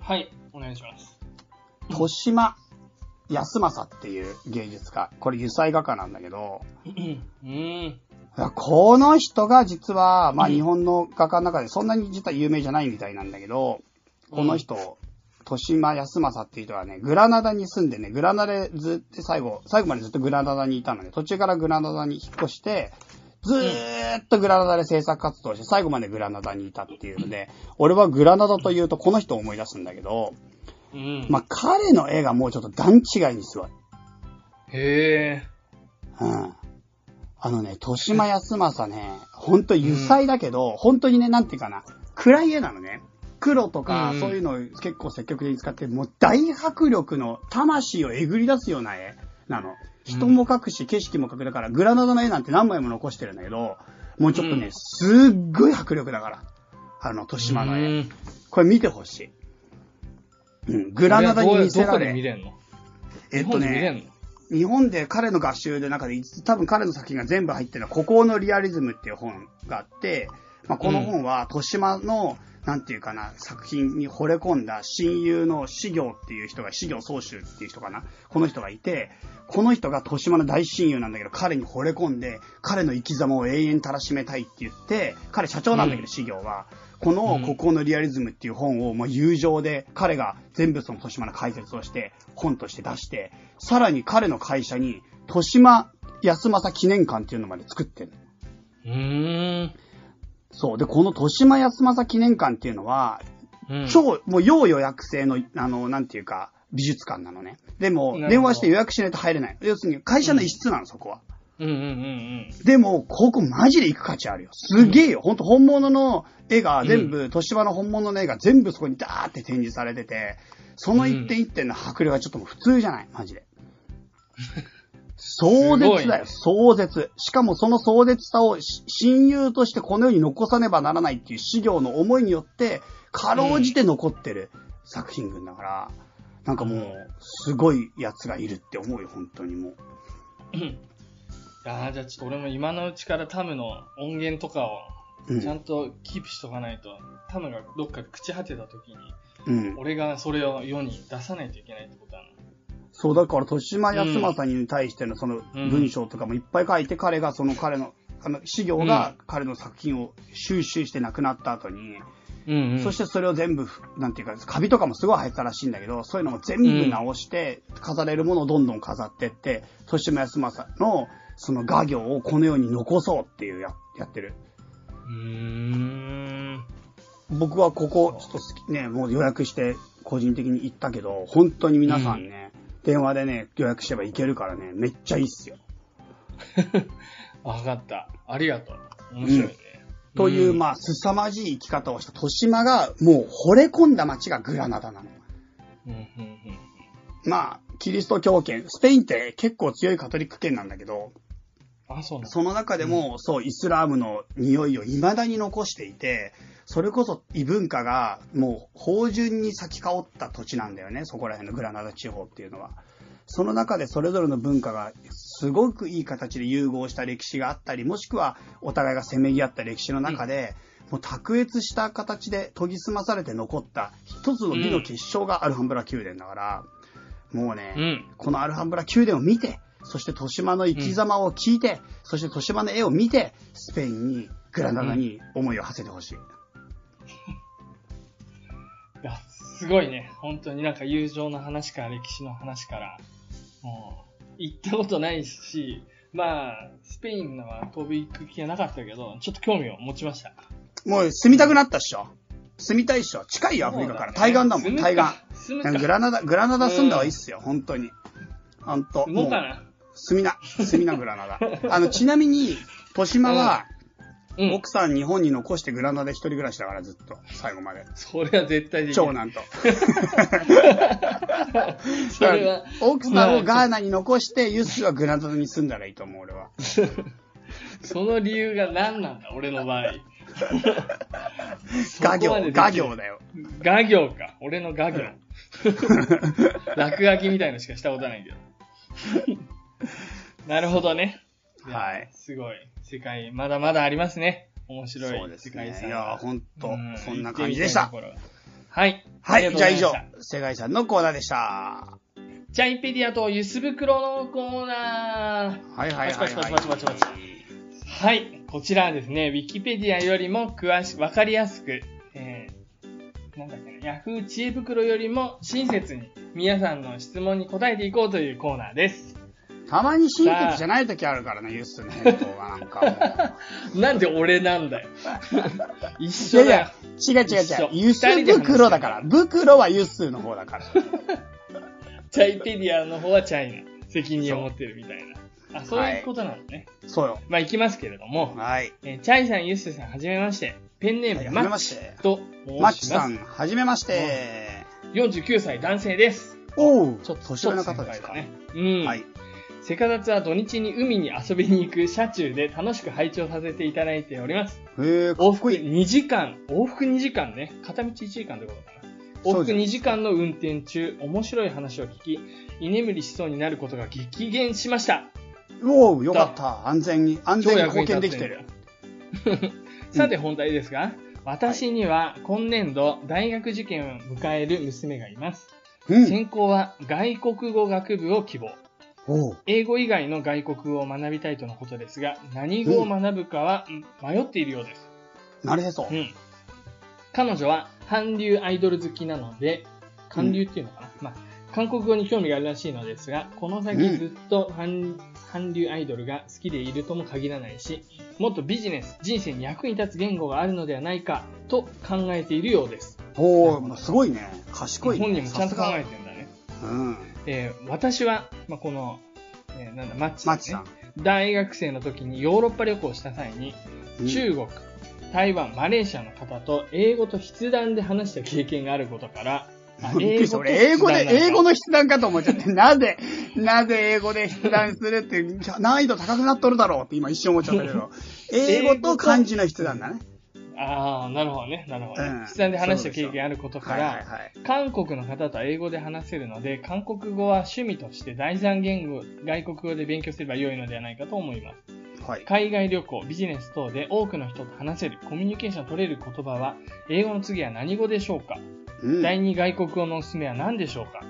はい、お願いします。豊島康政っていう芸術家。これ油彩画家なんだけど、うん。この人が実は、まあうん日本の画家の中でそんなに実は有名じゃないみたいなんだけど、この人、豊島康政っていう人はね、グラナダに住んでね、グラナダでずっと最後、最後までずっとグラナダにいたので、途中からグラナダに引っ越して、ずーっとグラナダで制作活動して、最後までグラナダにいたっていうので、俺はグラナダというとこの人を思い出すんだけど、うん。まあ彼の絵がもうちょっと段違いにすごい。へえ。うん。あのね、豊島康政ね、ほんと油彩だけど、本当にね、なんていうかな、暗い絵なのね。黒とか、うんうんそういうのを結構積極的に使って、もう大迫力の魂をえぐり出すような絵なの。人も描くし、景色も描く。だから、グラナダの絵なんて何枚も残してるんだけど、もうちょっとね、うんすっごい迫力だから。あの、豊島の絵。うんこれ見てほしい。うん、グラナダに見せらどこで見れ。れんの？えっとね、の？日本で彼の合集で中で、多分彼の作品が全部入ってるのは、孤高のリアリズムっていう本があって、まあ、この本は、豊島の、なんていうかな、作品に惚れ込んだ親友の死行っていう人が、死行総集っていう人かな。この人がいて、この人が豊島の大親友なんだけど、彼に惚れ込んで、彼の生き様を永遠たらしめたいって言って、彼社長なんだけど、うん死行は。この孤高のリアリズムっていう本を、まあ、友情で、彼が全部その豊島の解説をして、本として出して、さらに彼の会社に、豊島康政記念館っていうのまで作ってるの。うーん。そう。で、この豊島康政記念館っていうのは、うん。超、もう要予約制の、あの、なんていうか、美術館なのね。でも、電話して予約しないと入れない。要するに、会社の一室なの、そこは。うんうんうんでも、ここマジで行く価値あるよ。すげえよ。ほんと本物の絵が全部、豊島の本物の絵が全部そこにダーって展示されてて、その一点一点の迫力がちょっともう普通じゃない、マジで。[laughs] 壮絶だよ、壮絶。しかもその壮絶さをし親友としてこの世に残さねばならないっていう資料の思いによって、かろうじて残ってる作品群だから、なんかもう、すごいやつがいるって思うよ、本当にもう。うん。いやーじゃあちょっと俺も今のうちからタムの音源とかをうんちゃんとキープしとかないと、タムがどっかで朽ち果てた時に、うん。俺がそれを世に出さないといけないってことだな。そう、だから、豊島康政に対してのそのうん文章とかもいっぱい書いて、彼がその彼の、あの、資料が彼の作品を収集して亡くなった後に、うんうん。そしてそれを全部、なんていうか、カビとかもすごい入ってたらしいんだけど、そういうのも全部直して、飾れるものをどんどん飾ってって、豊島康政のその画業をこの世に残そうっていうややってる。うーん。僕はここ、ちょっと好きね、もう予約して個人的に行ったけど、本当に皆さんね、電話でね、予約してば行けるからね、めっちゃいいっすよ。[laughs] わかった。ありがとう。面白いね。という、んまあ、凄まじい生き方をした豊島が、もう惚れ込んだ街がグラナダなの。うんうんうんまあ、キリスト教圏、スペインって結構強いカトリック圏なんだけど、あ、そう。その中でも、そう、イスラームの匂いを未だに残していて、それこそ異文化がもう芳醇に咲き香った土地なんだよね、そこら辺のグラナダ地方っていうのは。その中でそれぞれの文化がすごくいい形で融合した歴史があったり、もしくはお互いがせめぎ合った歴史の中で、もう卓越した形で研ぎ澄まされて残った一つの美の結晶がアルハンブラ宮殿だから、もうね、うん。このアルハンブラ宮殿を見て、そして豊島の生き様を聞いて、そして豊島の絵を見て、スペインに、グラナダに思いを馳せてほしい。[laughs] いや、すごいね。本当になんか友情の話から歴史の話から、もう、行ったことないし、まあ、スペインのは飛び行く気がなかったけど、ちょっと興味を持ちました。もう住みたくなったっしょ住みたいっしょ近いよ、アフリカから。対岸だもん、対岸。グラナダ、グラナダ住んだ方がいいっすよ、本当に。本当。住もうもうかな。住みな、住みな、グラナダ。あの、ちなみに、豊島は、うん。奥さん日本に残してグラナダで一人暮らしだから、ずっと。最後まで。それは絶対でき長ない。男と。[laughs] それは、奥さんをガーナに残して、ユッスはグラナダに住んだらいいと思う、俺は。[laughs] その理由が何なんだ、俺の場合。[laughs] 画業そこまででき、る画業だよ。画業か。俺の画業。落書きみたいのしかしたことないけど。[laughs] なるほどね。やはい。すごい。世界、まだまだありますね。面白い世界遺ね。いや、ほんとう、そんな感じでした。行ってみたいはい。はい、じゃあ以上世界遺産のコーナーでした。たチャイペディアとゆす袋のコーナー。はいはいはい、はい。はい。こちらはですね、ウィキペディアよりも詳しく、わかりやすく、えー、なんだっけな、ヤフー知恵袋よりも親切に皆さんの質問に答えていこうというコーナーです。たまに親切じゃない時あるからね、ユッスの返答がなんかも [laughs] なんで俺なんだよ。[laughs] 一緒だよや。いや、違う違う違う。ユス袋だから。袋はユッスの方だから。[laughs] チャイペディアの方はチャイナ。責任を持ってるみたいな。あ、そういうことなのね。そうよ。まあ、行きますけれども、はい。えーチャイさん、ユッスさん、はじめまして。ペンネーム、マッチ。と。マッチさん、はじめまして。49歳男性です。おう、ちょっと、年上の方ですかね。うん。はい。セカダツは土日に海に遊びに行く車中で楽しく拝聴させていただいております。へえ、か往復っこいい。2時間、往復2時間ね。片道1時間ってことかな。往復そうです2時間の運転中、面白い話を聞き、居眠りしそうになることが激減しました。おう、よかった。安全に、安全に貢献できてる。[laughs] さて本題ですが、私には今年度大学受験を迎える娘がいます。うん。専攻は外国語学部を希望。おう。英語以外の外国語を学びたいとのことですが、何語を学ぶかはうん迷っているようです。なるへそ。うん。彼女は韓流アイドル好きなので、韓流っていうのかな、まあ、韓国語に興味があるらしいのですが、この先ずっと韓,、韓流アイドルが好きでいるとも限らないし、もっとビジネス、人生に役に立つ言語があるのではないかと考えているようです。おう、すごいね。賢いね。本人もちゃんと考えてんだね。うん。えー私は、まあ、この、えーなんだ、マッチさん、ね。マッチさん。大学生の時にヨーロッパ旅行をした際に、うん中国、台湾、マレーシアの方と英語と筆談で話した経験があることから、[laughs] あびっくりした。俺、英語で、英語の筆談かと思っちゃって、なぜ、なぜ英語で筆談するって、難易度高くなっとるだろうって今一瞬思っちゃったけど、[laughs] 英語と漢字の筆談だね。ああ、なるほどね、なるほどね。うん筆談で話した経験あることかはいはいら、はい。韓国の方とは英語で話せるので、韓国語は趣味として第三言語、外国語で勉強すれば良いのではないかと思います。はい。海外旅行、ビジネス等で多くの人と話せる、コミュニケーションを取れる言葉は、英語の次は何語でしょうか、うん。第二外国語のおすすめは何でしょうか、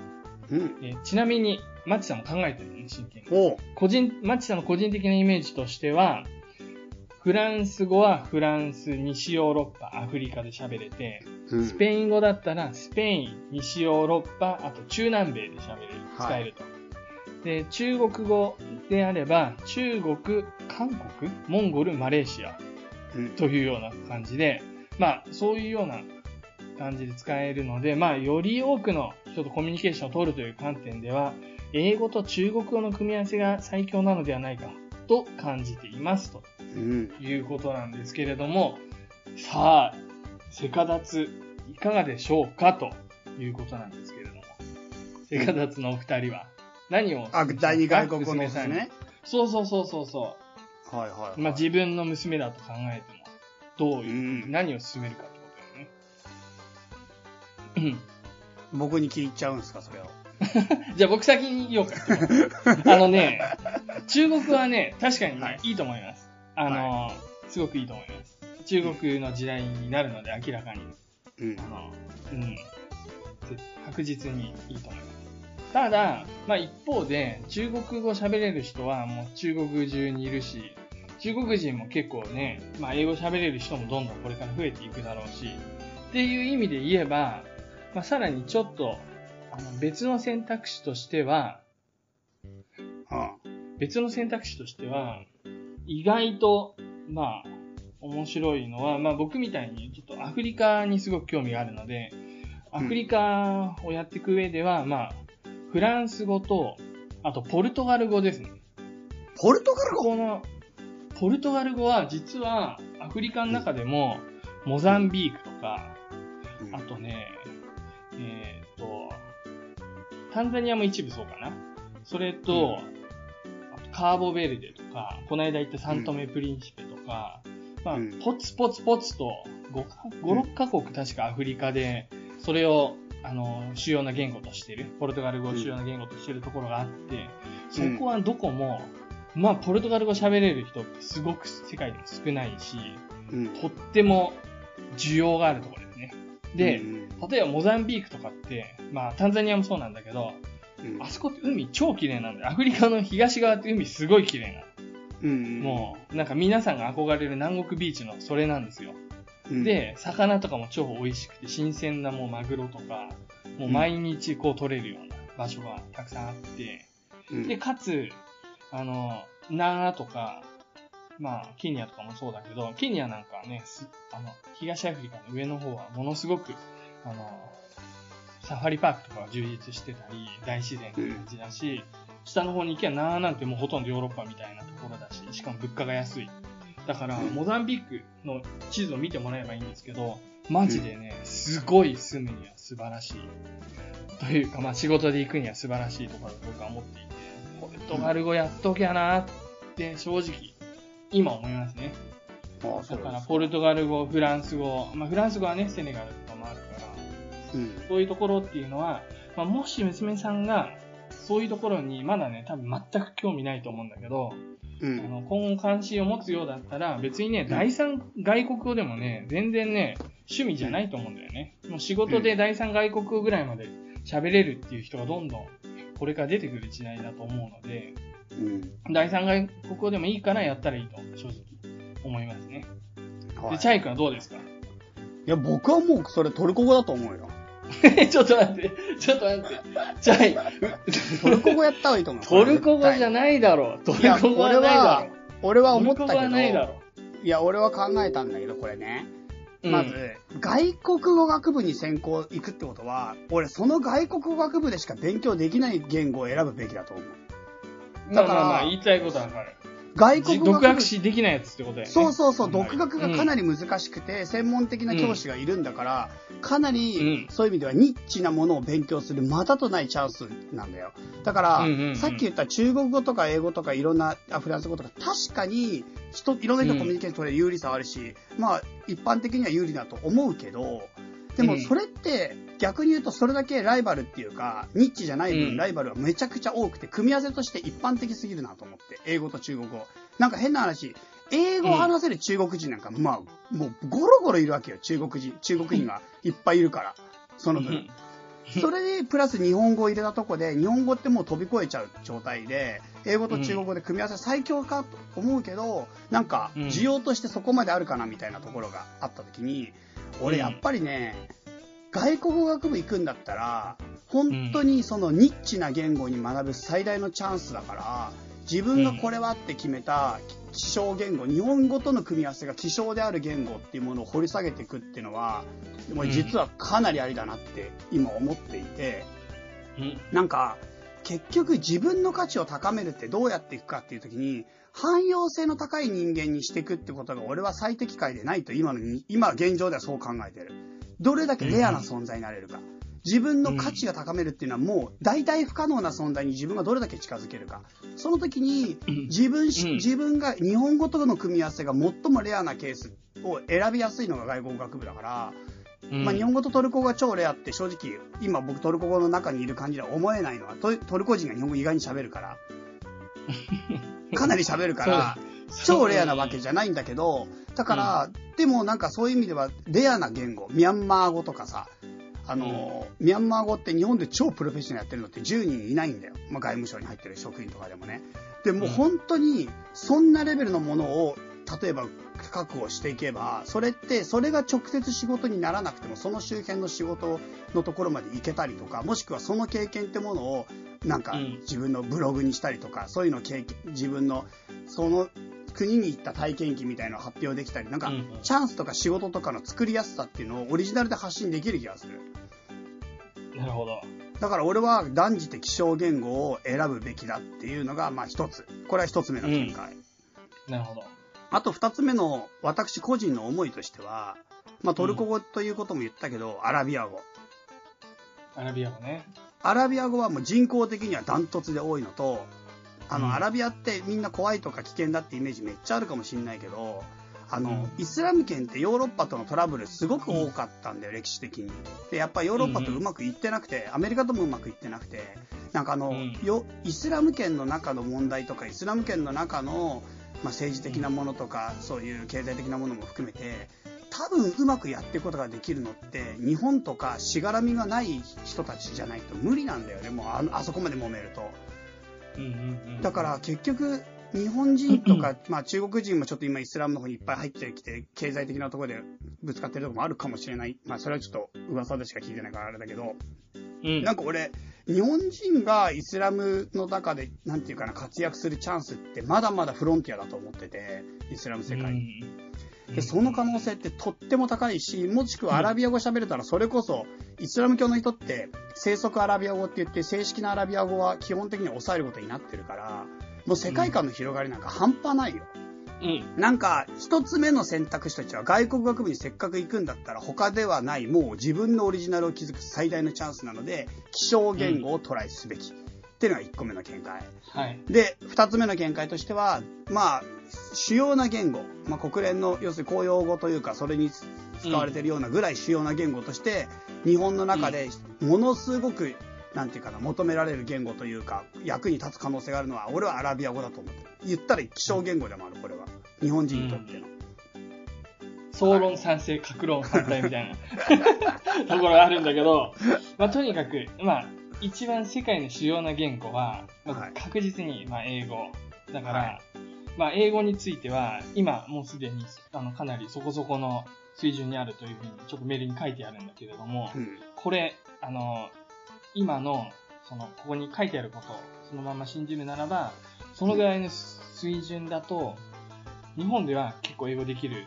うん。えーちなみに、マッチさんも考えてるね、真剣に。個人、マッチさんの個人的なイメージとしては、フランス語はフランス、西ヨーロッパ、アフリカで喋れて、うんスペイン語だったらスペイン、西ヨーロッパ、あと中南米で喋れる、はい使えると。で、中国語であれば、中国、韓国、モンゴル、マレーシアうん。というような感じで、まあ、そういうような感じで使えるので、まあ、より多くの人とコミュニケーションを取るという観点では、英語と中国語の組み合わせが最強なのではないかと感じていますとうん。いうことなんですけれども、さあ、セカダツいかがでしょうかということなんですけれども、セカダツのお二人は何をあ、第二外国語の娘さんにですね。そうそうそうそうそはいはいはい。う。まあ、自分の娘だと考えても、どういう、うん何を進めるかってことだよね。僕に聞いちゃうんですか、それを？[laughs] じゃあ僕先に言おうか。あのね、[laughs] 中国はね、確かにね、はいい、いと思います。あの、すごくいいと思います。中国の時代になるので明らかに。うんあ。の、うん。ぜ確実にいいと思います。ただ、まあ一方で、中国語喋れる人はもう中国中にいるし、中国人も結構ね、まあ英語喋れる人もどんどんこれから増えていくだろうし、っていう意味で言えば、まあさらにちょっと、あの別の選択肢としては、あ別の選択肢としては、意外と、まあ、面白いのは、まあ僕みたいにちょっとアフリカにすごく興味があるので、アフリカをやっていく上では、まあ、フランス語と、あとポルトガル語ですね。ポルトガル語？この、ポルトガル語は実はアフリカの中でも、モザンビークとか、うんあとね、えっ、と、タンザニアも一部そうかな。それと、あとカーボベルデとか、この間行ったサントメプリンシペとか、まあうん、ポツポツポツと5か、5、6カ国確かアフリカで、それを、あの、主要な言語としてる、ポルトガル語を主要な言語としてるところがあって、そこはどこも、まあ、ポルトガル語喋れる人ってすごく世界でも少ないし、うん。とっても需要があるところですね。で、うん例えばモザンビークとかって、まあタンザニアもそうなんだけど、うんあそこって海超綺麗なんだよ。アフリカの東側って海すごい綺麗なうん。の。もう、なんか皆さんが憧れる南国ビーチのそれなんですよ。うん、で、魚とかも超美味しくて、新鮮なもうマグロとか、もう毎日こう取れるような場所がたくさんあって、うん、で、かつ、あの、ナーとか、まあ、ケニアとかもそうだけど、ケニアなんかね、すあの、東アフリカの上の方はものすごく、あの、サファリパークとかが充実してたり、大自然って感じだし、下の方に行けばナーなんてもうほとんどヨーロッパみたいなところだし、しかも物価が安い。だから、うんモザンビークの地図を見てもらえばいいんですけど、マジでね、すごい住むには素晴らしい。というか、まあ仕事で行くには素晴らしいところだと僕は思っていて、ポルトガル語やっときゃなって正直、今思いますね。だから、ポルトガル語、フランス語、まあフランス語はね、セネガルうん。そういうところっていうのは、まあもし娘さんが、そういうところにまだね、多分全く興味ないと思うんだけど、あうん。の今後関心を持つようだったら、別にね、第三外国語でもね、全然ね、趣味じゃないと思うんだよね。もう仕事で第三外国語ぐらいまで喋れるっていう人がどんどんこれから出てくる時代だと思うので、うん。第三外国語でもいいからやったらいいと正直思いますね。で、はい。チャイ君はどうですか？いや、僕はもうそれトルコ語だと思うよ。[laughs] ちょっと待って、ちょっと待って。チャイ、トルコ語やった方がいいと思う。トルコ語じゃい。ないだろう。トルコ語は俺ないだはろう。、俺はト思ったけど、いや、俺は考えたんだけど、これね。う。まず、外国語学部に専攻行くってことは、俺その外国語学部でしか勉強できない言語を選ぶべきだと思う。だからまあまあ、言いたいことはわかる。外国語独学しできないやつってことだよね。そうそうそう、独学がかなり難しくて、専門的な教師がいるんだから、かなり、うん。そういう意味ではニッチなものを勉強するまたとないチャンスなんだよ。だから、うんうんうん。さっき言った中国語とか英語とかいろんなあフランス語とか、確かに人、いろんな人とコミュニケーション取れる有利さはあるし、まあ、一般的には有利だと思うけど、でうんもそれって逆に言うとそれだけライバルっていうか、ニッチじゃない分、うんライバルはめちゃくちゃ多くて、組み合わせとして一般的すぎるなと思って、英語と中国語。なんか変な話、英語を話せる中国人なんか、まあ、もうゴロゴロいるわけよ、中国人。中国人がいっぱいいるから、その分。[laughs] それで、プラス日本語を入れたとこで、日本語ってもう飛び越えちゃう状態で、英語と中国語で組み合わせ最強かと思うけど、なんか、うん。需要としてそこまであるかなみたいなところがあった時に、俺やっぱりね、外国語学部行くんだったら、本当にそのニッチな言語に学ぶ最大のチャンスだから、自分がこれはって決めた希少言語、日本語との組み合わせが希少である言語っていうものを掘り下げていくっていうのは、もう実はかなりありだなって今思っていて、うん。なんか、結局自分の価値を高めるってどうやっていくかっていう時に、汎用性の高い人間にしていくってことが俺は最適解でないと今のに、今現状ではそう考えてる。どれだけレアな存在になれるか。自分の価値が高めるっていうのはもう大体不可能な存在に自分がどれだけ近づけるか。その時に自分自分が日本語との組み合わせが最もレアなケースを選びやすいのが外国語学部だから、うん。まあ、日本語とトルコ語が超レアって正直今僕トルコ語の中にいる感じでは思えないのはトトルコ人が日本語意外に喋るから。[laughs] かなり喋るから超レアなわけじゃないんだけどだから、でもなんかそういう意味ではレアな言語ミャンマー語とかさあの、ミャンマー語って日本で超プロフェッショナルやってるのって10人いないんだよ、まあ、外務省に入ってる職員とかでもね。でもう本当にそんなレベルのものを例えば確保していけばそれってそれが直接仕事にならなくてもその周辺の仕事のところまで行けたりとかもしくはその経験ってものをなんかうん。自分のブログにしたりとかそういうのを経験自分のその国に行った体験記みたいなのを発表できたりなんかうんうんチャンスとか仕事とかの作りやすさっていうのをオリジナルで発信できる気がするなるほど。だから俺は断じて希少言語を選ぶべきだっていうのがまあ一つこれは一つ目の見解、なるほど。あと二つ目の私個人の思いとしては、まあ、トルコ語ということも言ったけど、アラビア語。アラビア語ね。アラビア語はもう人口的にはダントツで多いのと、あの、うん。アラビアってみんな怖いとか危険だってイメージめっちゃあるかもしれないけど、あの、うん。イスラム圏ってヨーロッパとのトラブルすごく多かったんだよ、歴史的に。で、やっぱヨーロッパとうまくいってなくて、アメリカともうまくいってなくて、なんかあの、うん。よイスラム圏の中の問題とか、イスラム圏の中の、まあ、政治的なものとか、そういう経済的なものも含めて、多分うまくやっていくことができるのって、日本とかしがらみがない人たちじゃないと無理なんだよね、もうあのあそこまで揉めると。だから結局、日本人とか、まあ中国人もちょっと今イスラムの方にいっぱい入ってきて、経済的なところでぶつかってるところもあるかもしれない。まあそれはちょっと噂でしか聞いてないからあれだけど、うん、なんか俺、日本人がイスラムの中で、なんていうかな、活躍するチャンスってまだまだフロンティアだと思ってて、イスラム世界。うんで、その可能性ってとっても高いし、もしくはアラビア語喋れたら、それこそ、イスラム教の人って、生息アラビア語って言って、正式なアラビア語は基本的には抑えることになってるから、もう世界観の広がりなんか半端ないよ。うん。なんか、一つ目の選択肢としては、外国学部にせっかく行くんだったら、他ではない、もう自分のオリジナルを築く最大のチャンスなので、希少言語をトライすべき。っていうのが一個目の見解。はい。で、二つ目の見解としては、まあ、主要な言語、まあ、国連の、要するに公用語というか、それに使われているようなぐらい主要な言語として、日本の中でものすごく、なんていうかな、求められる言語というか、役に立つ可能性があるのは、俺はアラビア語だと思ってる。言ったら希少言語でもある、これは。日本人にとっての。総論賛成、格論反対みたいな [laughs] ところがあるんだけど、まあ、とにかく、まあ、一番世界の主要な言語は、まはいあ、確実に、まあ、英語。だから、はいまあ、英語については、今もうすでに、あの、かなりそこそこの水準にあるというふうに、ちょっとメールに書いてあるんだけれども、うん。これ、あの、今の、その、ここに書いてあることを、そのまま信じるならば、そのぐらいの水準だと、日本では結構英語できる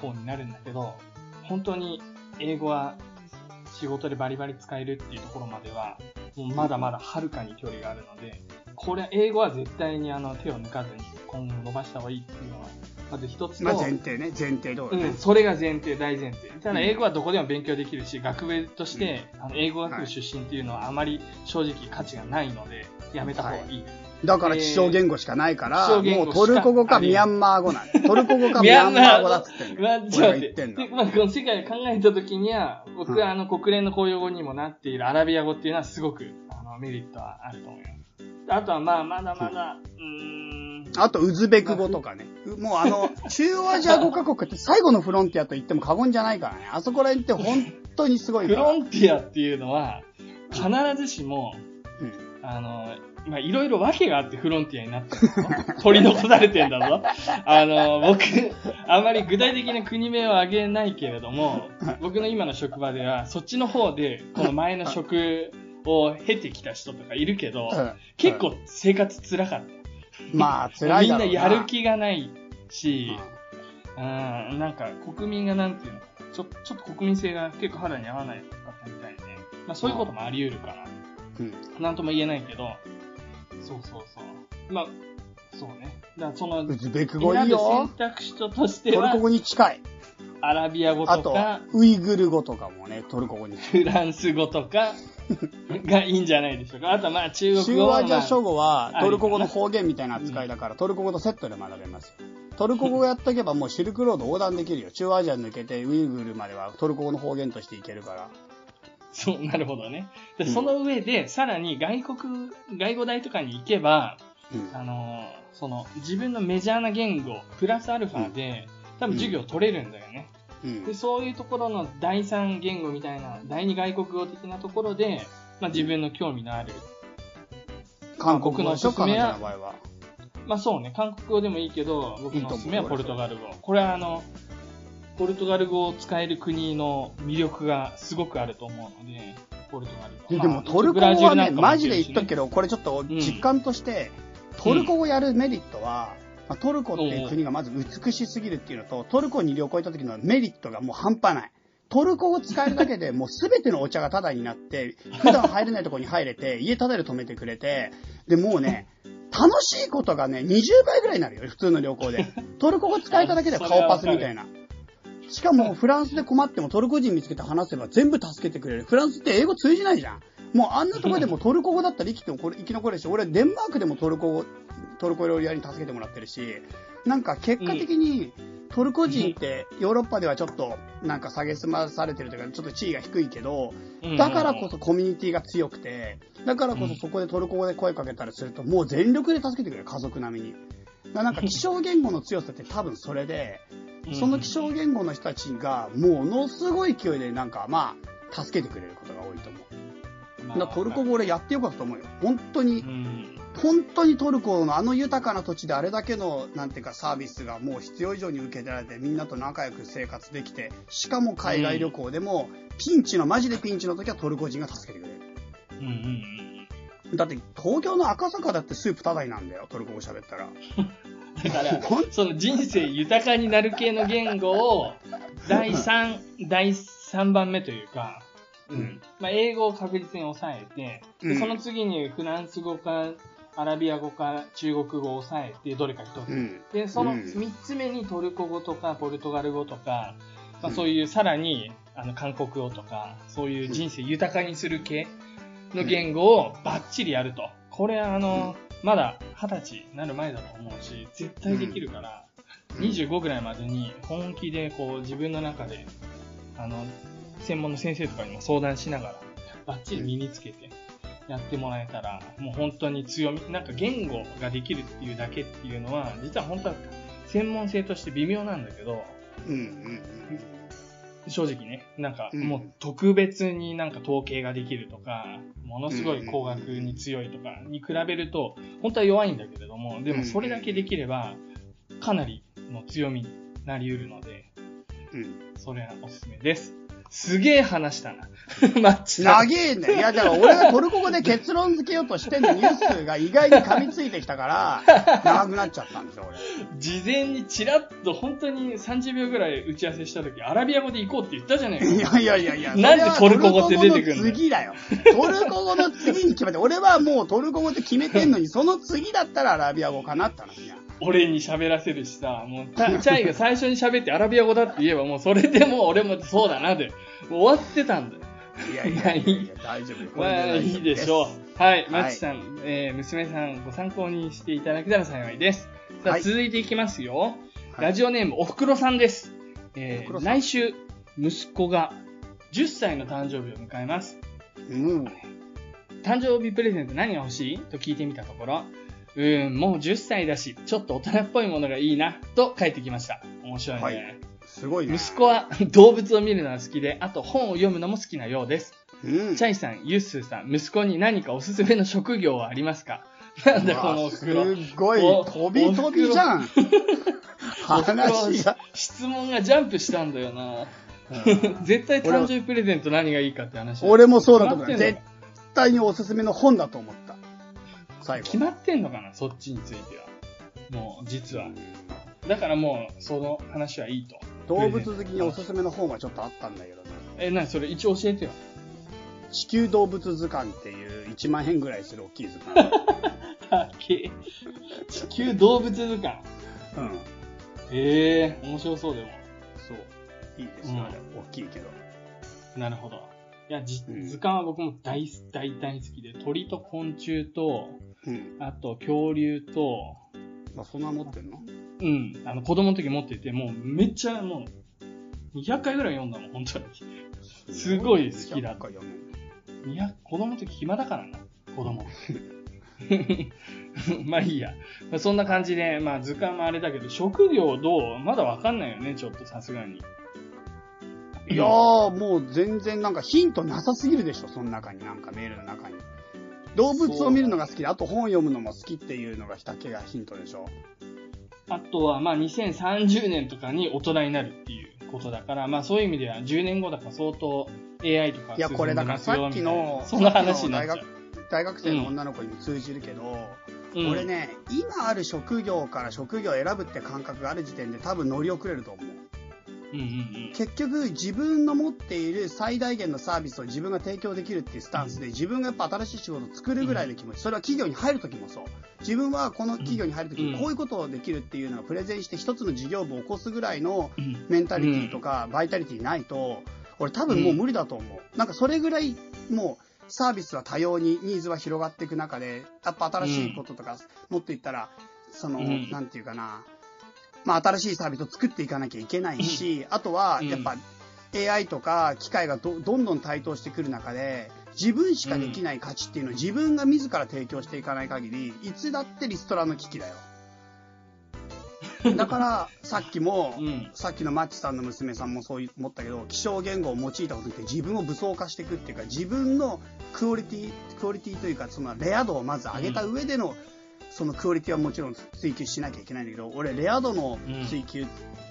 方になるんだけど、本当に英語は仕事でバリバリ使えるっていうところまでは、もうまだまだはるかに距離があるので、これ、英語は絶対にあの手を抜かずに今後伸ばした方がいいっていうのは、まず一つと、まあ前提ね、前提通りねうん、。それが前提、大前提。ただ、英語はどこでも勉強できるし、学部として、あの英語学部出身っていうのはあまり正直価値がないので、やめた方がいいです。だから、気象言語しかないから、気象言語もうトルコ語かミャンマー語なんだ [laughs] トルコ語かミャンマー語だっつってんまあ、の。ちょっと待って。俺が言ってんので。まあ、この世界を考えたときには、僕はあの国連の公用語にもなっているアラビア語っていうのはすごくあのメリットはあると思います。あとはまあ、まだまだ、うーん、あと、ウズベク語とかね。もうあの、中央アジア5カ国って最後のフロンティアと言っても過言じゃないからね。あそこら辺って本当にすごい。フロンティアっていうのは、必ずしも、うんあの、まあ、いろいろ訳があってフロンティアになってるぞ。取り残されてんだぞ。[laughs] あの、僕、あまり具体的な国名を挙げないけれども、僕の今の職場では、そっちの方で、この前の職を経てきた人とかいるけど、うん結構生活辛かった。まあ、[laughs] 辛いだろうな。みんなやる気がないし、うん、なんか国民がなんていうのちょ、ちょっと国民性が結構肌に合わないかったみたいで、まあそういうこともあり得るから、うん。なんとも言えないけど、そうそうそう。まあ、そうね。だからその、ウズベク語いいよ選。択肢としてはトルコ、語に近い。アラビア語あととか、、ウイグル語とかもね、トルコ語に。フランス語とかがいいんじゃないでしょうか。あとはまあ中国中語は、央アジアまあ、諸語はあトルコ語の方言みたいな扱いだから、トルコ語とセットで学べますよ。トルコ語をやっとけばもうシルクロード横断できるよ。中央アジア抜けてウイグルまではトルコ語の方言としていけるから。そう、なるほどね。で、うんその上で、さらに外国、外語大とかに行けば、うんあのーその、自分のメジャーな言語、プラスアルファで、多分授業取れるんだよね。うんで、そういうところの第三言語みたいな、第二外国語的なところで、まあ自分の興味のある。韓国のおすすめは。まあそうね、韓国語でもいいけど、僕のおすすめはポルトガル語。これはあの、ポルトガル語を使える国の魅力がすごくあると思うので、ポルトガル語。ででもまあトルコ語はね、マジで言っとくけど、これちょっと実感として、トルコ語やるメリットは、まあトルコっていう国がまず美しすぎるっていうのと、トルコに旅行行った時のメリットがもう半端ない。トルコ語使えるだけでもうすべてのお茶がタダになって、普段入れないところに入れて、家タダで止めてくれて、で、もうね、楽しいことがね、20倍ぐらいになるよ、普通の旅行で。[laughs] トルコ語使えただけで顔パスみたいな。しかも、フランスで困ってもトルコ人見つけて話せば全部助けてくれる。フランスって英語通じないじゃん。もうあんなところでもトルコ語だったら生きてもこれ生き残れるし、俺デンマークでもトルコ語、トルコ料理屋に助けてもらってるし、なんか結果的にトルコ人ってヨーロッパではちょっとなんか蔑まされてるというか、ちょっと地位が低いけど、うんだからこそコミュニティが強くて、だからこそそこでトルコ語で声かけたりすると、もう全力で助けてくれる、家族並みに。なんか気象言語の強さって多分それで、その気象言語の人たちが、ものすごい勢いでなんか、まあ、助けてくれることが多いと思う。だトルコ語俺やってよかったと思うよ。本当にう、ん。本当にトルコのあの豊かな土地であれだけの、なんていうかサービスがもう必要以上に受けられて、みんなと仲良く生活できて、しかも海外旅行でも、ピンチの、マジでピンチの時はトルコ人が助けてくれる。うんうんうん。だって、東京の赤坂だってスープただいなんだよ、トルコ語喋ったら。[laughs] だから [laughs] その人生豊かになる系の言語を、第3、第3番目というか、うん。まあ、英語を確実に抑えて、でうんその次にフランス語か、アラビア語か中国語を抑えて、どれか一つ。うん。で、そのうん3つ目にトルコ語とかポルトガル語とか、まあ、うんそういうさらにあの韓国語とか、そういう人生豊かにする系の言語をバッチリやると。これあの、まだ20歳になる前だと思うし、絶対できるから、25ぐらいまでに本気でこう自分の中で、あの、専門の先生とかにも相談しながら、バッチリ身につけてやってもらえたら、もう本当に強み、なんか言語ができるっていうだけっていうのは、実は本当は専門性として微妙なんだけど、うん。うん。正直ね、なんかうんもう特別になんか統計ができるとか、ものすごい工学に強いとかに比べると、本当は弱いんだけれども、でもそれだけできれば、かなりの強みになり得るので、うん。それはおすすめです。すげえ話したな。マッチ。長えんだよ。いや、だから俺がトルコ語で結論付けようとしてんのニュースが意外に噛みついてきたから、[laughs] 長くなっちゃったんですよ、事前にチラッと本当に30秒ぐらい打ち合わせした時、アラビア語で行こうって言ったじゃねえか。俺。いやいやいやいや。なんでトルコ語って出てくるの？次だよ。トルコ語の次に決めて、俺はもうトルコ語って決めてんのに、その次だったらアラビア語かなって話や。俺に喋らせるしさ、もう、チャイが最初に喋ってアラビア語だって言えばもうそれでもう俺もそうだなで、もう終わってたんだよ。いやいやいやいや、大丈夫 [laughs] まあ、いいでしょう。はい、はいマッチさん、えー、娘さんご参考にしていただけたら幸いです。さあ、はい続いていきますよ。はいラジオネーム、おふくろさんです。えー、来週、息子が10歳の誕生日を迎えます。うん。誕生日プレゼント何が欲しいと聞いてみたところ、うーん、もう10歳だし、ちょっと大人っぽいものがいいな、と返ってきました。面白いね。はいすごいね。息子は動物を見るのが好きで、あと本を読むのも好きなようです。うん。チャイさん、ユッスーさん、息子に何かおすすめの職業はありますか？[laughs] なんだこのおふくろ。すごい、お飛び飛びじゃん。話が。質問がジャンプしたんだよな。[laughs] 絶対誕生日プレゼント何がいいかって話。俺もそうだと思う。絶対におすすめの本だと思った。最後。決まってんのかなそっちについては。もう、実は。だからもう、その話はいいと。動物好きにおすすめの本はちょっとあったんだけどね。え、なにそれ？一応教えてよ。地球動物図鑑っていう1万円ぐらいする大きい図鑑。地球動物図鑑。うん。ええー、面白そうでも。そう。いいですよ、あれ。大きいけど。なるほど。いや、図鑑は僕も大、大大好きで、鳥と昆虫と、うん。あと恐竜と、まあ、そんな持ってんの？うん、あの子供の時持ってて、もうめっちゃもう、200回ぐらい読んだもん、本当に。すごい好きだ100回読む200子供の時暇だからな、子供。[laughs] [laughs] まあいいや。まあそんな感じで、まあ図鑑もあれだけど、職業どう？まだわかんないよね、ちょっとさすがに。いやー、もう全然なんかヒントなさすぎるでしょ、その中に、なんかメールの中に。動物を見るのが好きで、あと本読むのも好きっていうのがだけがヒントでしょ。あとは、まあ2030年とかに大人になるっていうことだから、まあそういう意味では10年後だから相当 AI とかいや、これだからさっきの、そんな話になっち大学大学生の女の子にも通じるけど、う。うん俺。ね、今ある職業から職業を選ぶって感覚がある時点で多分乗り遅れると思う。うんうん結局自分の持っている最大限のサービスを自分が提供できるっていうスタンスで自分がやっぱ新しい仕事を作るぐらいの気持ち、それは企業に入るときもそう。自分はこの企業に入るときにこういうことをできるっていうのをプレゼンして一つの事業部を起こすぐらいのメンタリティとかバイタリティないと、俺多分もう無理だと思う。なんかそれぐらいもうサービスは多様にニーズは広がっていく中で、やっぱ新しいこととかもっと言ったら、その、うん。なんていうかな、まあ新しいサービスを作っていかなきゃいけないし、あとはやっぱ AI とか機械がどどんどん台頭してくる中で、自分しかできない価値っていうのを自分が自ら提供していかない限り、いつだってリストラの危機だよ。だから、[laughs] さっきも、うん。さっきのマッチさんの娘さんもそう思ったけど、気象言語を用いたことによって自分を武装化していくっていうか、自分のクオリティ、クオリティというか、そのレア度をまず上げた上での、そのクオリティはもちろん追求しなきゃいけないんだけど、俺、レア度の追求っ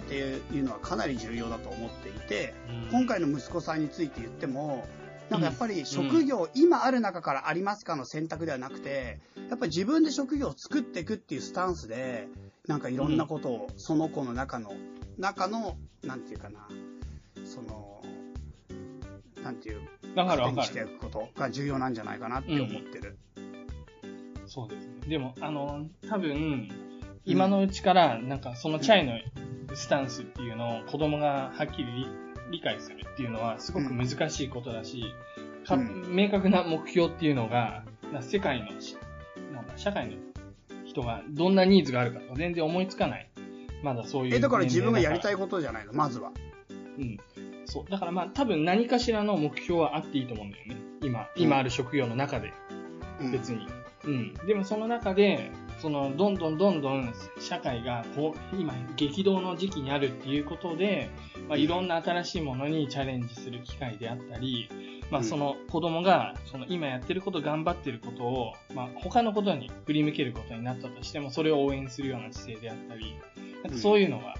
ていうのはかなり重要だと思っていて、今回の息子さんについて言っても、なんかやっぱり職業、今ある中からありますかの選択ではなくて、やっぱり自分で職業を作っていくっていうスタンスで、なんかいろんなことを、その子の中の、中の、なんていうかな、その、なんていう、わかにしている。くことが重要なんじゃないかなって思ってる。そうですね。でも、あの、多分、今のうちから、なんかそのチャイのスタンスっていうのを子供がはっきり理理解するっていうのはすごく難しいことだし、かうん明確な目標っていうのが、な世界のし、なんだ、社会の人がどんなニーズがあるかとか全然思いつかない。まだそういう。え、だから自分がやりたい。いことじゃないの、まずは。うん。そう。だからまあ多分何かしらの目標はあっていいと思うんだよね。今、今ある職業の中で。うん別に。うん。でもその中で、その、どんどんどんどん社会が、こう、今、激動の時期にあるっていうことで、まあ、いろんな新しいものにチャレンジする機会であったり、まあ、うん。その子供が、その今やってること、頑張ってることを、まあ、他のことに振り向けることになったとしても、それを応援するような姿勢であったり、なんかそういうのが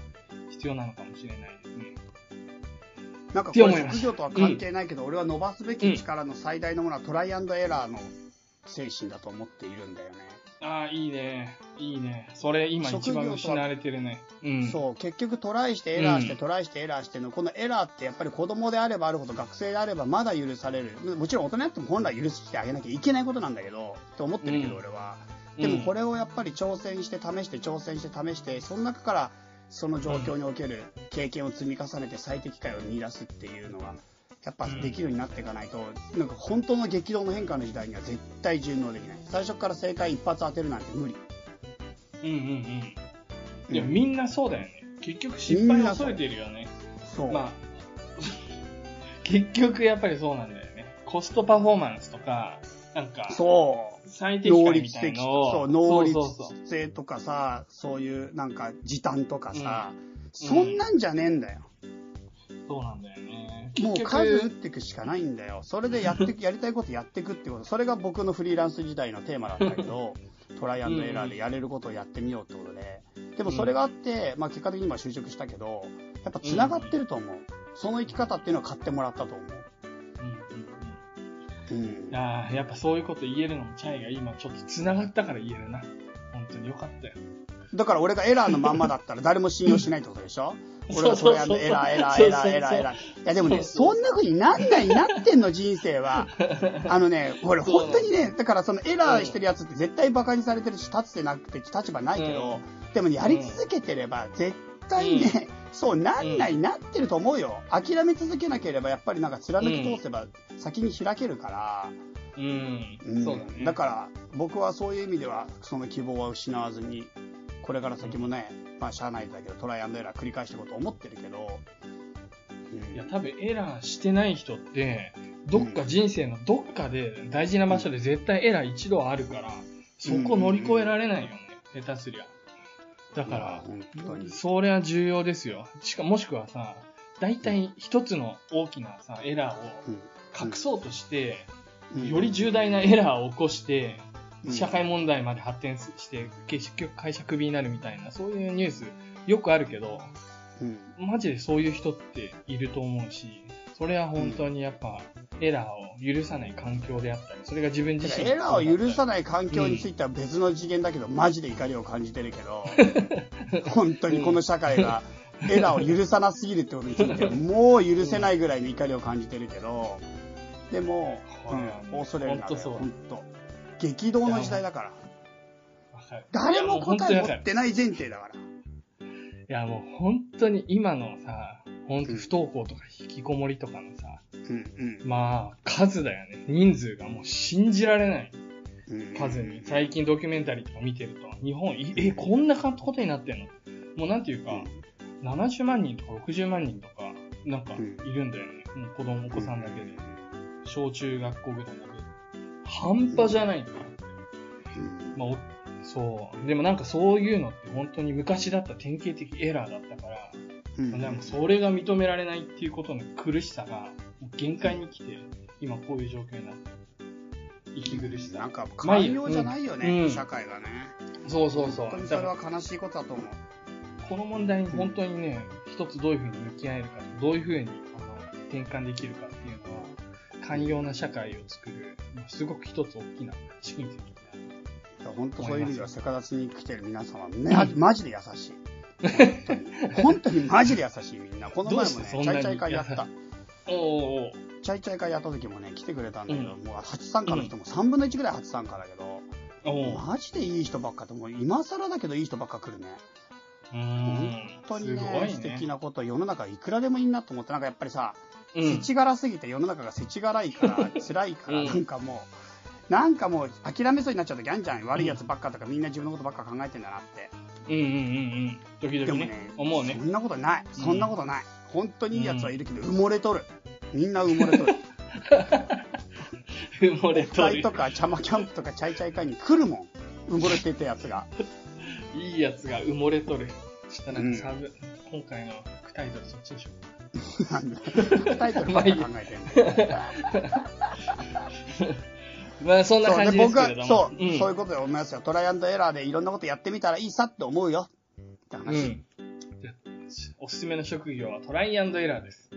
必要なのかもしれないですね。なんかこれ職業とは関係ないけど、俺は伸ばすべき力の最大のものはトライアンドエラーの精神だと思っているんだよね。ああ、いいね。いいね。それ今一番失われてるね。うん。そう、結局トライしてエラーして、うんトライしてエラーしての、このエラーってやっぱり子供であればあるほど学生であればまだ許される。もちろん大人やっても本来許してあげなきゃいけないことなんだけど、って思ってるけどうん俺は。うんでもこれをやっぱり挑戦して試して挑戦して試して、その中からその状況における経験を積み重ねて最適解を見出すっていうのが、やっぱできるようになっていかないと、なんか本当の激動の変化の時代には絶対順応できない。最初から正解一発当てるなんて無理。うんうんうん。いや、うんみんなそうだよね。結局失敗を恐れてるよね。そう。まあ、[laughs] 結局やっぱりそうなんだよね。コストパフォーマンスとか、なんか、そう。最適能解みたい率的のを、そう、能率性とかさ、そういうなんか時短とかさ、うんそんなんじゃねえんだよ。そうなんだよね。もう数打っていくしかないんだよ。それでやってく、やりたいことやっていくってこと。それが僕のフリーランス時代のテーマだったけど、[laughs] トライアンドエラーでやれることをやってみようってことで。でもそれがあって、まあ結果的に今就職したけど、やっぱ繋がってると思う。その生き方っていうのを買ってもらったと思う。うんあ、やっぱそういうこと言えるのもチャイが今ちょっと繋がったから言えるな。本当によかったよ。だから俺がエラーのまんまだったら誰も信用しないってことでしょ？俺がそうそうそうトライアンドエラー、エラー、エラー、エラー、エラー。いやでもね、そんな風になんないなってんの、人生は。[laughs] あのね、俺本当にね、だからそのエラーしてるやつって絶対馬鹿にされてるし、立つてなくて立場ないけど、でもね、やり続けてれば絶対ね、そうなんないなってると思うよ。諦め続けなければやっぱりなんか貫き通せば先に開けるから。うん。うんそうだね。だから僕はそういう意味ではその希望は失わずにこれから先もね、まあ社内だけどトライアンドエラー繰り返していこうと思ってるけど、うんいや、多分エラーしてない人って、どっか人生のどっかで大事な場所で絶対エラー一度はあるから、そこ乗り越えられないよね。下手すりゃ。だから、それは重要ですよ。しかもしくはさ、大体一つの大きなさ、エラーを隠そうとして、うんより重大なエラーを起こして、うん社会問題まで発展して、結局会社クビになるみたいな、そういうニュースよくあるけど、うん。マジでそういう人っていると思うし、それは本当にやっぱ、エラーを許さない環境であったり、それが自分自身エラーを許さい。ない環境については別の次元だけど、マジで怒りを感じてるけど、[laughs] 本当にこの社会がエラーを許さなすぎるってことについては、[laughs] もう許せないぐらいの怒りを感じてるけど、でも、うん、恐れるな本当そう。本当激動の時代だから。誰も答え持ってない前提だから。いやもう本当に今のさ、本当うん不登校とか引きこもりとかのさ、うんまあ、数だよね。人数がもう信じられないうんうん。数に。最近ドキュメンタリーとか見てると、日本、いえ、こんなことになってんの？もうなんていうか、70万人とか60万人とか、なんかうんいるんだよね。もう子供、お子さんだけで。小中学校ぐらいだけで。半端じゃないまあ、おそう。でもなんかそういうのって本当に昔だった典型的エラーだったから、うんでもそれが認められないっていうことの苦しさが、限界に来て、今こういう状況になってる。息苦しさ。なんか寛容じゃないよね、うん社会がね。そうそうそう。本当にそれは悲しいことだと思う。この問題に本当にね、一つどういうふうに向き合えるか、どういうふうにあの転換できるか寛容な社会を作る、すごく一つ大きな試金石本当そういう意味では、セカダツに来てる皆様、ね、マジで優しい。[laughs] 本当に。マジで優しいみんな。この前もね、チャイチャイ会やった。おチャイチャイ会やった時もね、来てくれたんだけど、うんもう初参加の人も3分の1ぐらい初参加だけど、おーおーマジでいい人ばっかで、もう今更だけどいい人ばっか来るね。本当にね、い素敵なこと、世の中いくらでもいいなと思って、なんかやっぱりさ、うん世知辛すぎて世の中が世知辛いから、辛いから、うんなんかもう、なんかもう諦めそうになっちゃう時あるじゃん。悪いやつばっかとか、みんな自分のことばっか考えてんだなって。うんうんうんうん。時々ねね、思うねそ。んなことない。そんなことない。本当にいいやつはいるけど、埋もれとる。みんな埋もれとる。[laughs] 埋もれとる会と。か、チャマキャンプとか、チャイチャイ会に来るもん。埋もれてたやつが。[laughs] いいやつが埋もれとる。ちょっとなんうん今回の副タイトルそっちにしよなんでタイトルばっか考えてんの。う。まあそんな感じです僕はけれども。そう、んそういうことで思いますよ。トライアンドエラーでいろんなことやってみたらいいさって思うよ。って話。うん。おすすめの職業はトライアンドエラーです。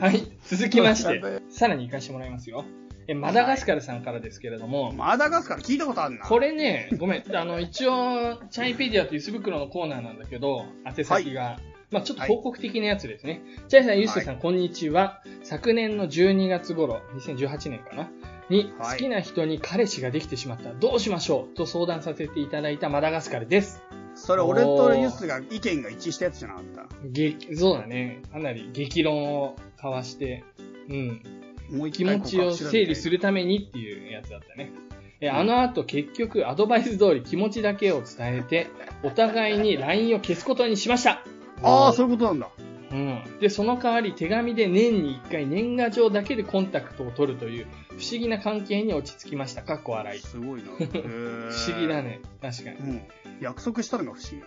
はい。続きましやてべ、さらに行かしてもらいますよ。え、マダガスカルさんからですけれども、マダガスカル聞いたことあるな。これね、ごめん、あの、一応、チャイペディアというス袋のコーナーなんだけど、宛先が、まあちょっと報告的なやつですね。チャイさん、ユースさん、こんにちは。昨年の12月頃、2018年かな？に、はい好きな人に彼氏ができてしまった。どうしましょう？と相談させていただいたマダガスカルです。それ俺とユスが意見が一致したやつじゃなかった。激、そうだね。かなり激論を交わして、うん。もう気持ちを整理するためにっていうやつだったね。えあの後結局アドバイス通り気持ちだけを伝えて、お互いに LINE を消すことにしました。ああ、そういうことなんだ。うん。で、その代わり手紙で年に1回年賀状だけでコンタクトを取るという不思議な関係に落ち着きました。かっこ笑い。すごいな。[laughs] 不不思議だ。ね。確かに。うん。約束したのが不思議。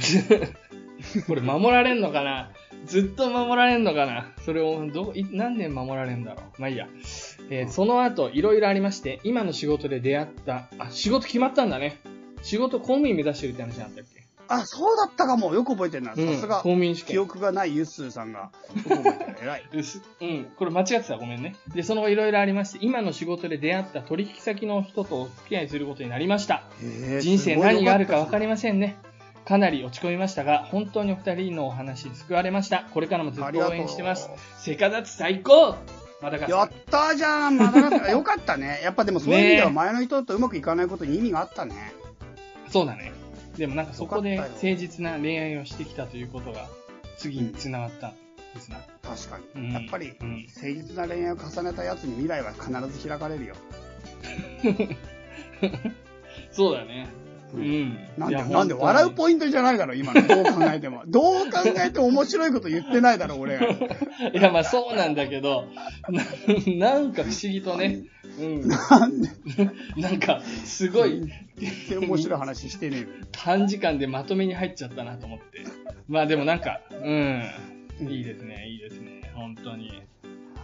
[laughs] これ守られんのかな？ずっと守られんのかな？それをど、い何年守られんだろう？まあいいや。えーその後、いろいろありまして、今の仕事で出会った、あ、仕事決まったんだね。仕事公務員目指してるって話なんだっけ？あ、そうだったかも。よく覚えてるな。さうん、すが公、務員試記験。憶がないユッスーさんが、よく覚えてる。偉い。うすうん、これ間違ってたらごめんね。で、その後いろいろありまして、今の仕事で出会った取引先の人とお付き合いすることになりました。へー人生何があるか分かりまませんね。かなり落ち込みましたが、本当にお二人のお話救われました。これからもずっと応援してます。セカダツ最高まだかやったーじゃん、まだかよかったね。やっぱでもそういう意味では前の人とうまくいかないことに意味があったね。[laughs] そうだね。でもなんかそこで誠実な恋愛をしてきたということが次に繋がったんですな。確かに。うんやっぱり、うん誠実な恋愛を重ねたやつに未来は必ず開かれるよ。[laughs] そうだね。ううんん。なんで、なんで笑うポイントじゃないだろ、今の。どう考えても。[laughs] どう考えても面白いこと言ってないだろ、俺が。いや、まあそうなんだけど、ななんか不思議とね、うん。なんで、[laughs] なんか、すごい面白い話してねえのに短時間でまとめに入っちゃったなと思って。まあでもなんか、うん。いいですね、いいですね。本当に。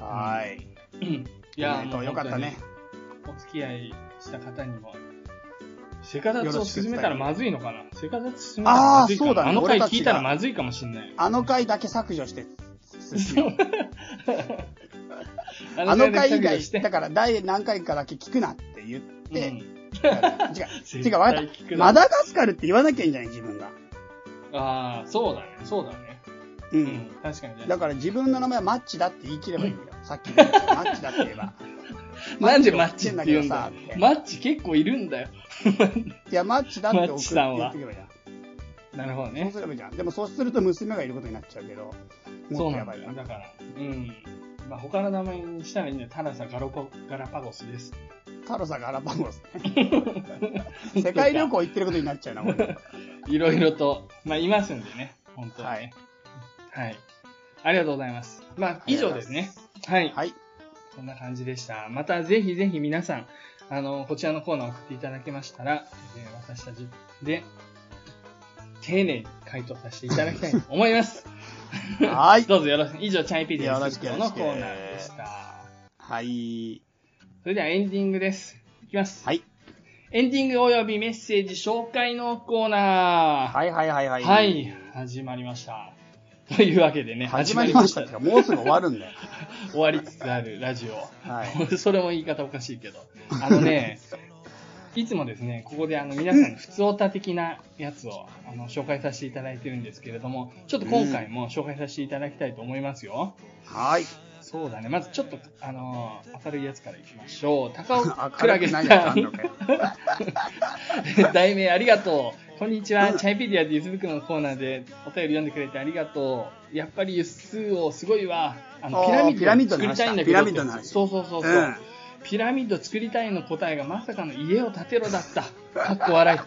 はーい。うんいや、おめでとうよかったね。お付き合いした方にも、セカダツを進めたらまずいのかな？セカダツ進めたらまずいかな？あーそうだねあの回聞いたらまずいかもしんない。あの回だけ削除して。[laughs] ああの回以外だから第何回かだけ聞くなって言って、うん違う、[laughs] 違う、わかった。絶対聞くなマダガスカルって言わなきゃいいんじゃない？自分が。ああ、そうだね、そうだね。う。うんん、確かにね。だから自分の名前はマッチだって言い切ればいいんだよ。[laughs] さっき言ったマッチだって言えば。なんでマッチって言うんだマッチを送ってんだけどさマッチ結構いるんだよ。[laughs] いや、マッチだって送って言ってけばいいじゃん。なるほどねそう。すればいいじゃん。でもそうすると娘がいることになっちゃうけど。もっとやばいな。だから、うん。まあ、他の名前にしたらいいんだよ。タラサガロポガラパゴスです。タロサガラパゴスね。[laughs] 世界旅行行ってることになっちゃうな、俺。[laughs] いろいろと、まあ、いますんでね。本当にね。はい。ありがとうございます。まあ、以上ですね。はい。はい。こんな感じでした。また、ぜひぜひ皆さん、あの、こちらのコーナーを送っていただけましたら、えー私たちで、丁寧に回答させていただきたいと思います。はい。[laughs] どうぞよろしく。以上、チャイピーでよろすしくよろしくのコーナーでした。はい。それではエンディングです。いきます。はい。エンディングおよびメッセージ紹介のコーナー。はいはいはいはい。はい、始まりました。[laughs] というわけでね、始まりましたもうすぐ終わるんだよ。[laughs] 終わりつつあるラジオ。はい。[laughs] それも言い方おかしいけど。あのね、いつもですね、ここであの皆さんに普通オタ的なやつをあの紹介させていただいてるんですけれども、ちょっと今回も紹介させていただきたいと思いますよ。はい。そうだね、まずちょっと、あの明るいやつからいきましょう。高尾明クラゲさん。題名ありがとう。こんにちは。チャイペディアでゆずぶくのコーナーでお便り読んでくれてありがとう。やっぱりゆっすーをすごいわ。あの、ピラミッド作りたいんだけど。ピラミッドの話そうそうそうそう。うんピラミッド作りたいの答えがまさかの家を建てろだった。かっこ笑い。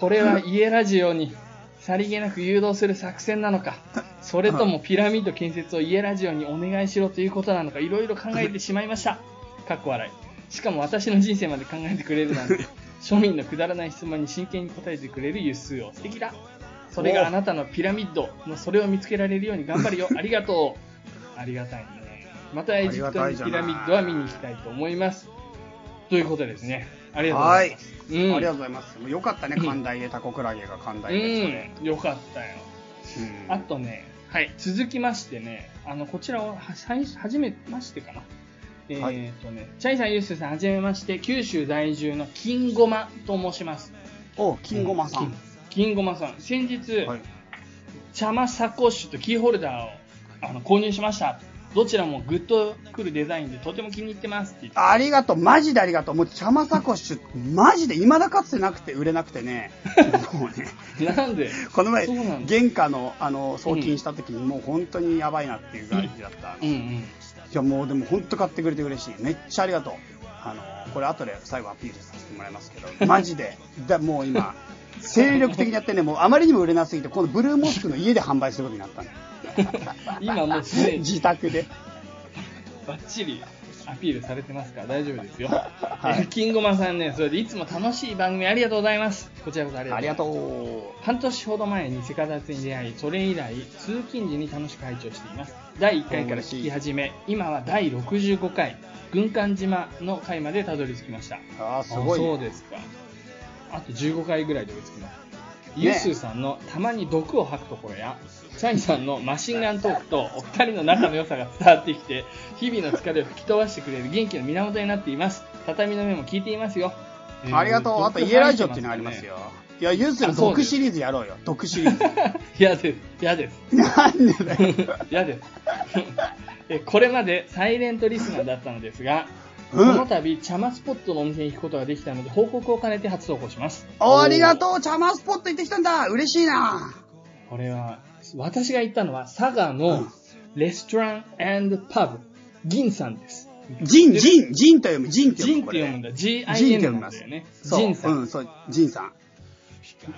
これは家ラジオにさりげなく誘導する作戦なのか。それともピラミッド建設を家ラジオにお願いしろということなのか、いろいろ考えてしまいました。かっこ笑い。しかも私の人生まで考えてくれるなんて、庶民のくだらない質問に真剣に答えてくれるユスを素敵だ。それがあなたのピラミッドのそれを見つけられるように頑張るよ。[laughs] ありがとう。ありがたいね。またエジプトにピラミッドは見に行きたいと思います。ということですね。ありがとうございます。うん、ありがとうございます。よかったね、寛大でタコクラゲが寛大で。それうん、よかったよ。うんあとね、はい。続きましてね、あの、こちらをは、初めましてかな。えー、はいとね、チャイさん、ユースさん、はじめまして、九州在住の金ごまと申します。お、金ごまさん。金ごまさん。先日、はい。茶マサコッシュとキーホルダーをあの購入しました。どちらもグッとくるデザインでとても気に入ってますって言って。ありがとう、マジでありがとう。もう、茶まサコッシュ、マジで未だかつてなくて売れなくてね。もうね、[laughs] なんで？この前原価の、あの、送金した時にもう本当にやばいなっていう感じだった。いうんうん。や、もうでも本当買ってくれて嬉しい。めっちゃありがとう。あの、これ後で最後アピールさせてもらいますけど、[laughs] マジで。だもう今、精力的にやってね、もうあまりにも売れなすぎて、今度ブルーモスクの家で販売することになったの。[laughs] 今もう [laughs] 自宅で。バッチリアピールされてますから大丈夫ですよ。はいえ金ごまさんね、それでいつも楽しい番組ありがとうございます。こちらこそありががとうござい。半年ほど前にセカダツに出会い、それ以来、通勤時に楽しく拝聴しています。第1回から聞き始め、今は第65回、軍艦島の回までたどり着きました。あーすごい、あそうね。ですか。あと15回ぐらいで追いつきます。ユースーさんのたまに毒を吐くところや、チャイさんのマシンガントークとお二人の仲の良さが伝わってきて、日々の疲れを吹き飛ばしてくれる元気の源になっています。畳の目も聞いていますよ。えーありがとう。あと、家ラジオっていうのがあります。よ。いや、ユースの毒シリーズやろうよ。毒シリーズ。[laughs] 嫌です。嫌です。なんでだよ。[laughs] 嫌です。[laughs] えこれまでサイレントリスナーだったのですが、うんこの度、茶マスポットのお店に行くことができたので、報告を兼ねて初投稿します。お、ありがとう。茶マスポット行ってきたんだ。嬉しいな。これは、私が行ったのは、佐賀うのんレストランパブ、銀さんです。ジン、ジン、ジンと読む。ジンって読む。ジンって読むんだ。G-I-N なんだよね。そう。ジンさん。うん、そう、ジンさん。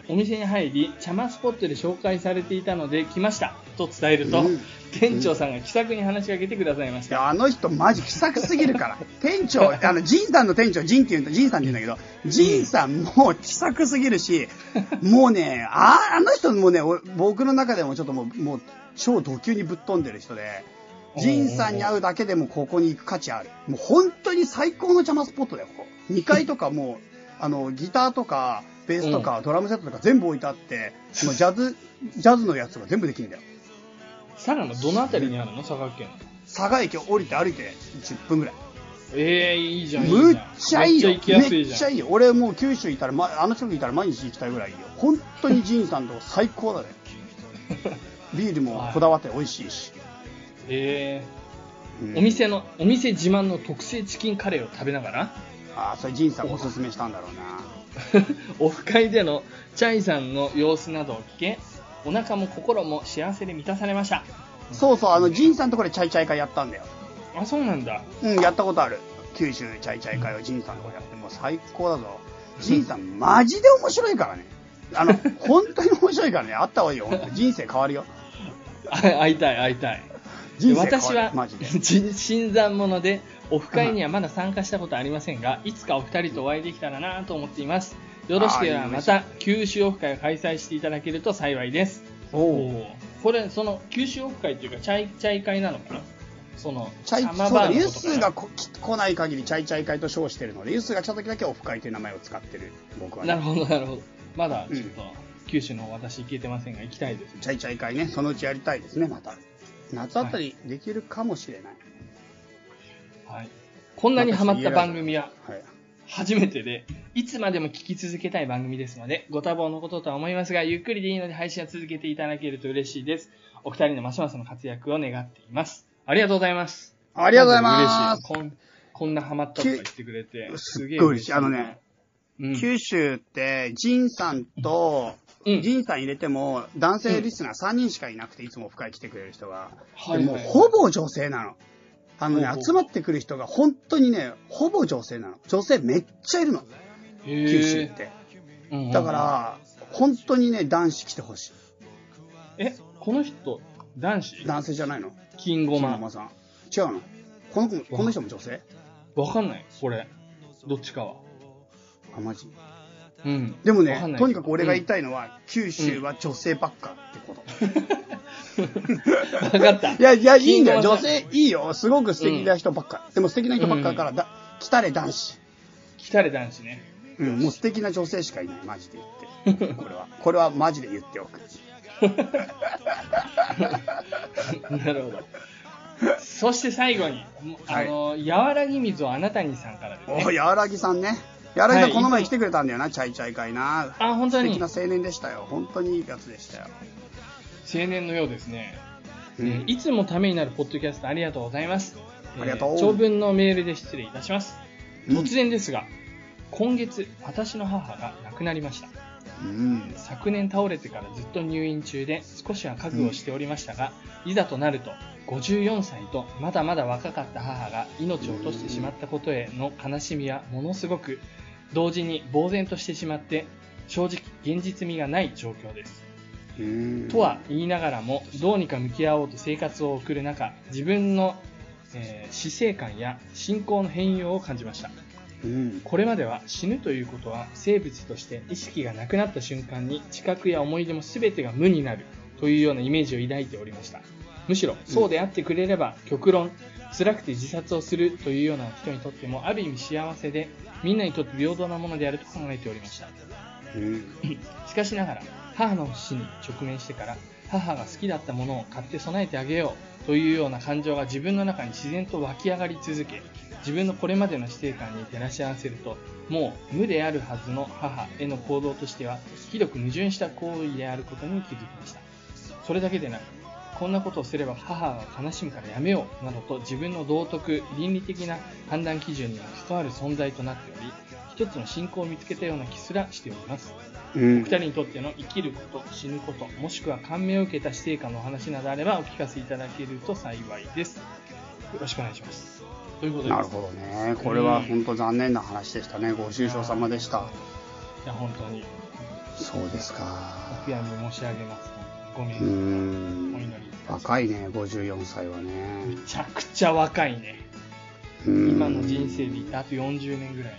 お店に入り、茶マスポットで紹介されていたので来ました。と伝えると、うん店長さんが気さくに話しかけてくださいました。あの人マジ気さくすぎるから。店長、[laughs] あの、ジンさんの店長、ジンって言うんだ、ジンさんって言うんだけど、ジンさんもう気さくすぎるし、もうね、あ、あの人もね、お僕の中でもちょっともう、もう、超ド級にぶっ飛んでる人で、ジンさんに会うだけでもここに行く価値ある。もう本当に最高の邪魔スポットだよ、ここ。2階とかもう、あの、ギターとか、ベースとか、ドラムセットとか全部置いてあって、[laughs] もうジャズ、ジャズのやつが全部できるんだよ。佐賀のどのあたりにあるの？佐賀県。佐賀駅を降りて歩いて10分ぐらい。ええいいじゃん、いいじゃん。むっちゃいいよ。めっちゃ行きやすいじゃん。めっちゃいいよ。俺もう九州いたら、ま、あの近くいたら毎日行きたいぐらいいいよ。本当にジンさんとこ最高だね。[laughs] ビールもこだわって美味しいし。えうんー、お店の、お店自慢の特製チキンカレーを食べながら、ああ、それジンさんがおすすめしたんだろうな。[laughs] オフ会でのチャイさんの様子などを聞け、お腹も心も幸せで満たされました。そうそう、あの、ジンさんとこでチャイチャイ会やったんだよ。あ、そうなんだ。うん、やったことある。九州チャイチャイ会をジンさんとこでやって、もう最高だぞ。[laughs] ジンさん、マジで面白いからね。あの、[laughs] 本当に面白いからね。あった方がいいよ。人生変わるよ。あ会いたい、会いたい。人生変わる私はマジで。新新参者でオフ会にはまだ参加したことありませんがいつかお二人とお会いできたらなと思っています。よろしければまた九州オフ会を開催していただけると幸いです。おうおこれその九州オフ会っていうかチャイチャイ会なのかな？そのチャイ、そうだ、ユースーが来ない限りチャイチャイ会と称してるの。で、ユッスーが来た時だけオフ会という名前を使ってる、僕はね。なるほどなるほど。まだちょっと、う九州の私行けてませんが行きたいですね。チャイチャイ会ね、そのうちやりたいですね、また。夏あたりできるかもしれない。はいこんなにハマった番組ははい。初めてで、いつまでも聞き続けたい番組ですので、ご多忙のこととは思いますが、ゆっくりでいいので配信を続けていただけると嬉しいです。お二人のますますの活躍を願っています。ありがとうございます。ありがとうございます。こんこんなハマったとか言ってくれて、すすげえ嬉しい。あのね、うん、九州って、ジンさんと、うんジンさん入れても、男性リスナー3人しかいなくて、いつもオフ会来てくれる人が。はいはいでもうほぼ女性なの。あのね集まってくる人が本当にね、ほぼ女性なの。女性めっちゃいるの。へ九州っーて。うんうんだから、本当にね、男子来てほしい。え、この人、男子？男性じゃないの？金ごま。金駒さん。違うの？この子も、この人も女性？わかんない、これ。どっちかは。あ、マジ？うん。でもねとにかく俺が言いたいのは、九州は女性ばっかってこと。[laughs] わかった。いや、いや、いいんだよ。女性いいよ。すごく素敵な人ばっか。でも素敵な人ばっかだから、だ来たれ男子。来たれ男子ね。うん、もう素敵な女性しかいない。マジで言って。これは。[laughs] これはマジで言っておく。[laughs] なるほど。そして最後に、あの、和らぎ水をあなたにさんからですね。お、やわらぎさんね。やわらぎさんこの前来てくれたんだよな、チャイチャイ会な。あ、本当に。素敵な青年でしたよ。本当にいいやつでしたよ。青年のようですね。うんえーいつもためになるポッドキャストありがとうございます。ありがとうえー長文のメールで失礼いたします。うん突然ですが、今月、私の母が亡くなりました。うん。昨年倒れてからずっと入院中で少しは覚悟しておりましたが、いざとなると54歳とまだまだ若かった母が命を落としてしまったことへの悲しみはものすごく同時に呆然としてしまって正直現実味がない状況です。うんとは言いながらもどうにか向き合おうと生活を送る中自分の、えー死生観や信仰の変容を感じました。うん。これまでは死ぬということは生物として意識がなくなった瞬間に知覚や思い出も全てが無になるというようなイメージを抱いておりましたむしろそうであってくれれば極論辛くて自殺をするというような人にとってもある意味幸せでみんなにとって平等なものであると考えておりましたうん。しかしながら母の死に直面してから母が好きだったものを買って備えてあげようというような感情が自分の中に自然と湧き上がり続け自分のこれまでの死生観に照らし合わせるともう無であるはずの母への行動としてはひどく矛盾した行為であることに気づきました。それだけでなくこんなことをすれば母が悲しむからやめようなどと自分の道徳倫理的な判断基準には関わる存在となっており一つの信仰を見つけたような気すらしております。お二人にとっての生きること、死ぬこと、もしくは感銘を受けた死生観のお話などあればお聞かせいただけると幸いです。よろしくお願いします。ということです。なるほどね。これは本当残念な話でしたね。ご愁傷様でした。いや、本当に、そうですおか。悔やみ申し上げます。ごめん、うおん。祈り。若いね、54歳はね。めちゃくちゃ若いね。うん今の人生で言ってあと40年ぐらい。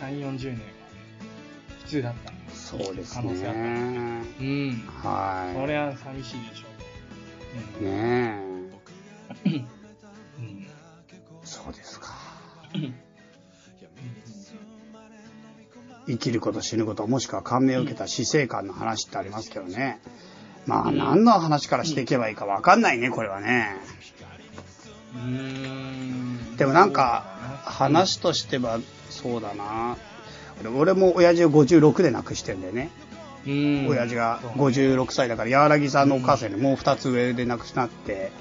3、40年は普通だったのそうですね。うん。はそれは寂しいでしょう。い。ねえ。うん。うん。そうですか。生きること死ぬこともしくは感銘を受けた死生観の話ってありますけどね。まあ何の話からしていけばいいかわかんないね、これはね。うーんでもなんか話としてはそうだな。俺も親父を56で亡くしてんだよね。うん親父が56歳だから、柳さんのお母さんよりもう2つ上で亡くなって、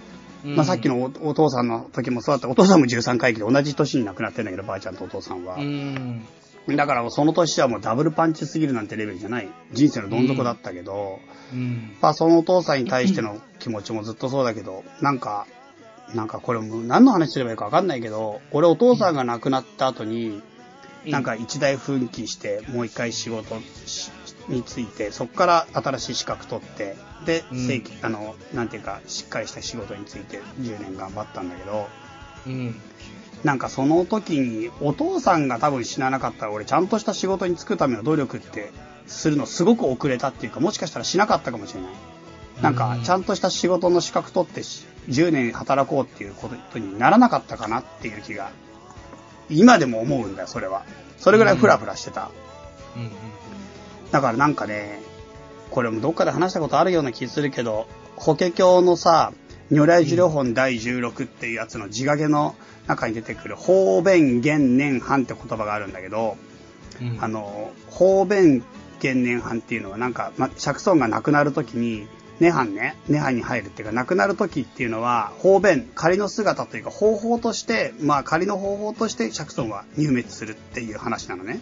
うんまあさっきのおお父さんの時もそうだった。お父さんも13回忌で同じ年に亡くなってんだけど、ばあちゃんとお父さんは。うんだからその年はもうダブルパンチすぎるなんてレベルじゃない。人生のどん底だったけど、うんまあそのお父さんに対しての [laughs] 気持ちもずっとそうだけど、なんか、なんかこれもう何の話すればいいかわかんないけど、俺お父さんが亡くなった後に、なんか一大奮起して、もう一回仕事しについて、そこから新しい資格取って、で、うん。正規、あの、なんていうか、しっかりした仕事について10年頑張ったんだけど、うん。なんかその時に、お父さんが多分死ななかったら、俺ちゃんとした仕事に就くための努力って、するのすごく遅れたっていうか、もしかしたらしなかったかもしれない。なんか、ちゃんとした仕事の資格取ってし10年働こうっていうことにならなかったかなっていう気が、今でも思うんだよ、それは。それぐらいフラフラしてた。うんだからなんかね、これもどっかで話したことあるような気するけど、法華経のさ、如来寿量本第16っていうやつの字掛けの中に出てくる方便元年藩って言葉があるんだけど、うんあの、方便元年藩っていうのはなんか、ま、釈尊が亡くなるときに、涅槃ね、涅槃に入るっていうか、亡くなるときっていうのは、方便、仮の姿というか、方法として、まあ仮の方法として釈尊は入滅するっていう話なのね。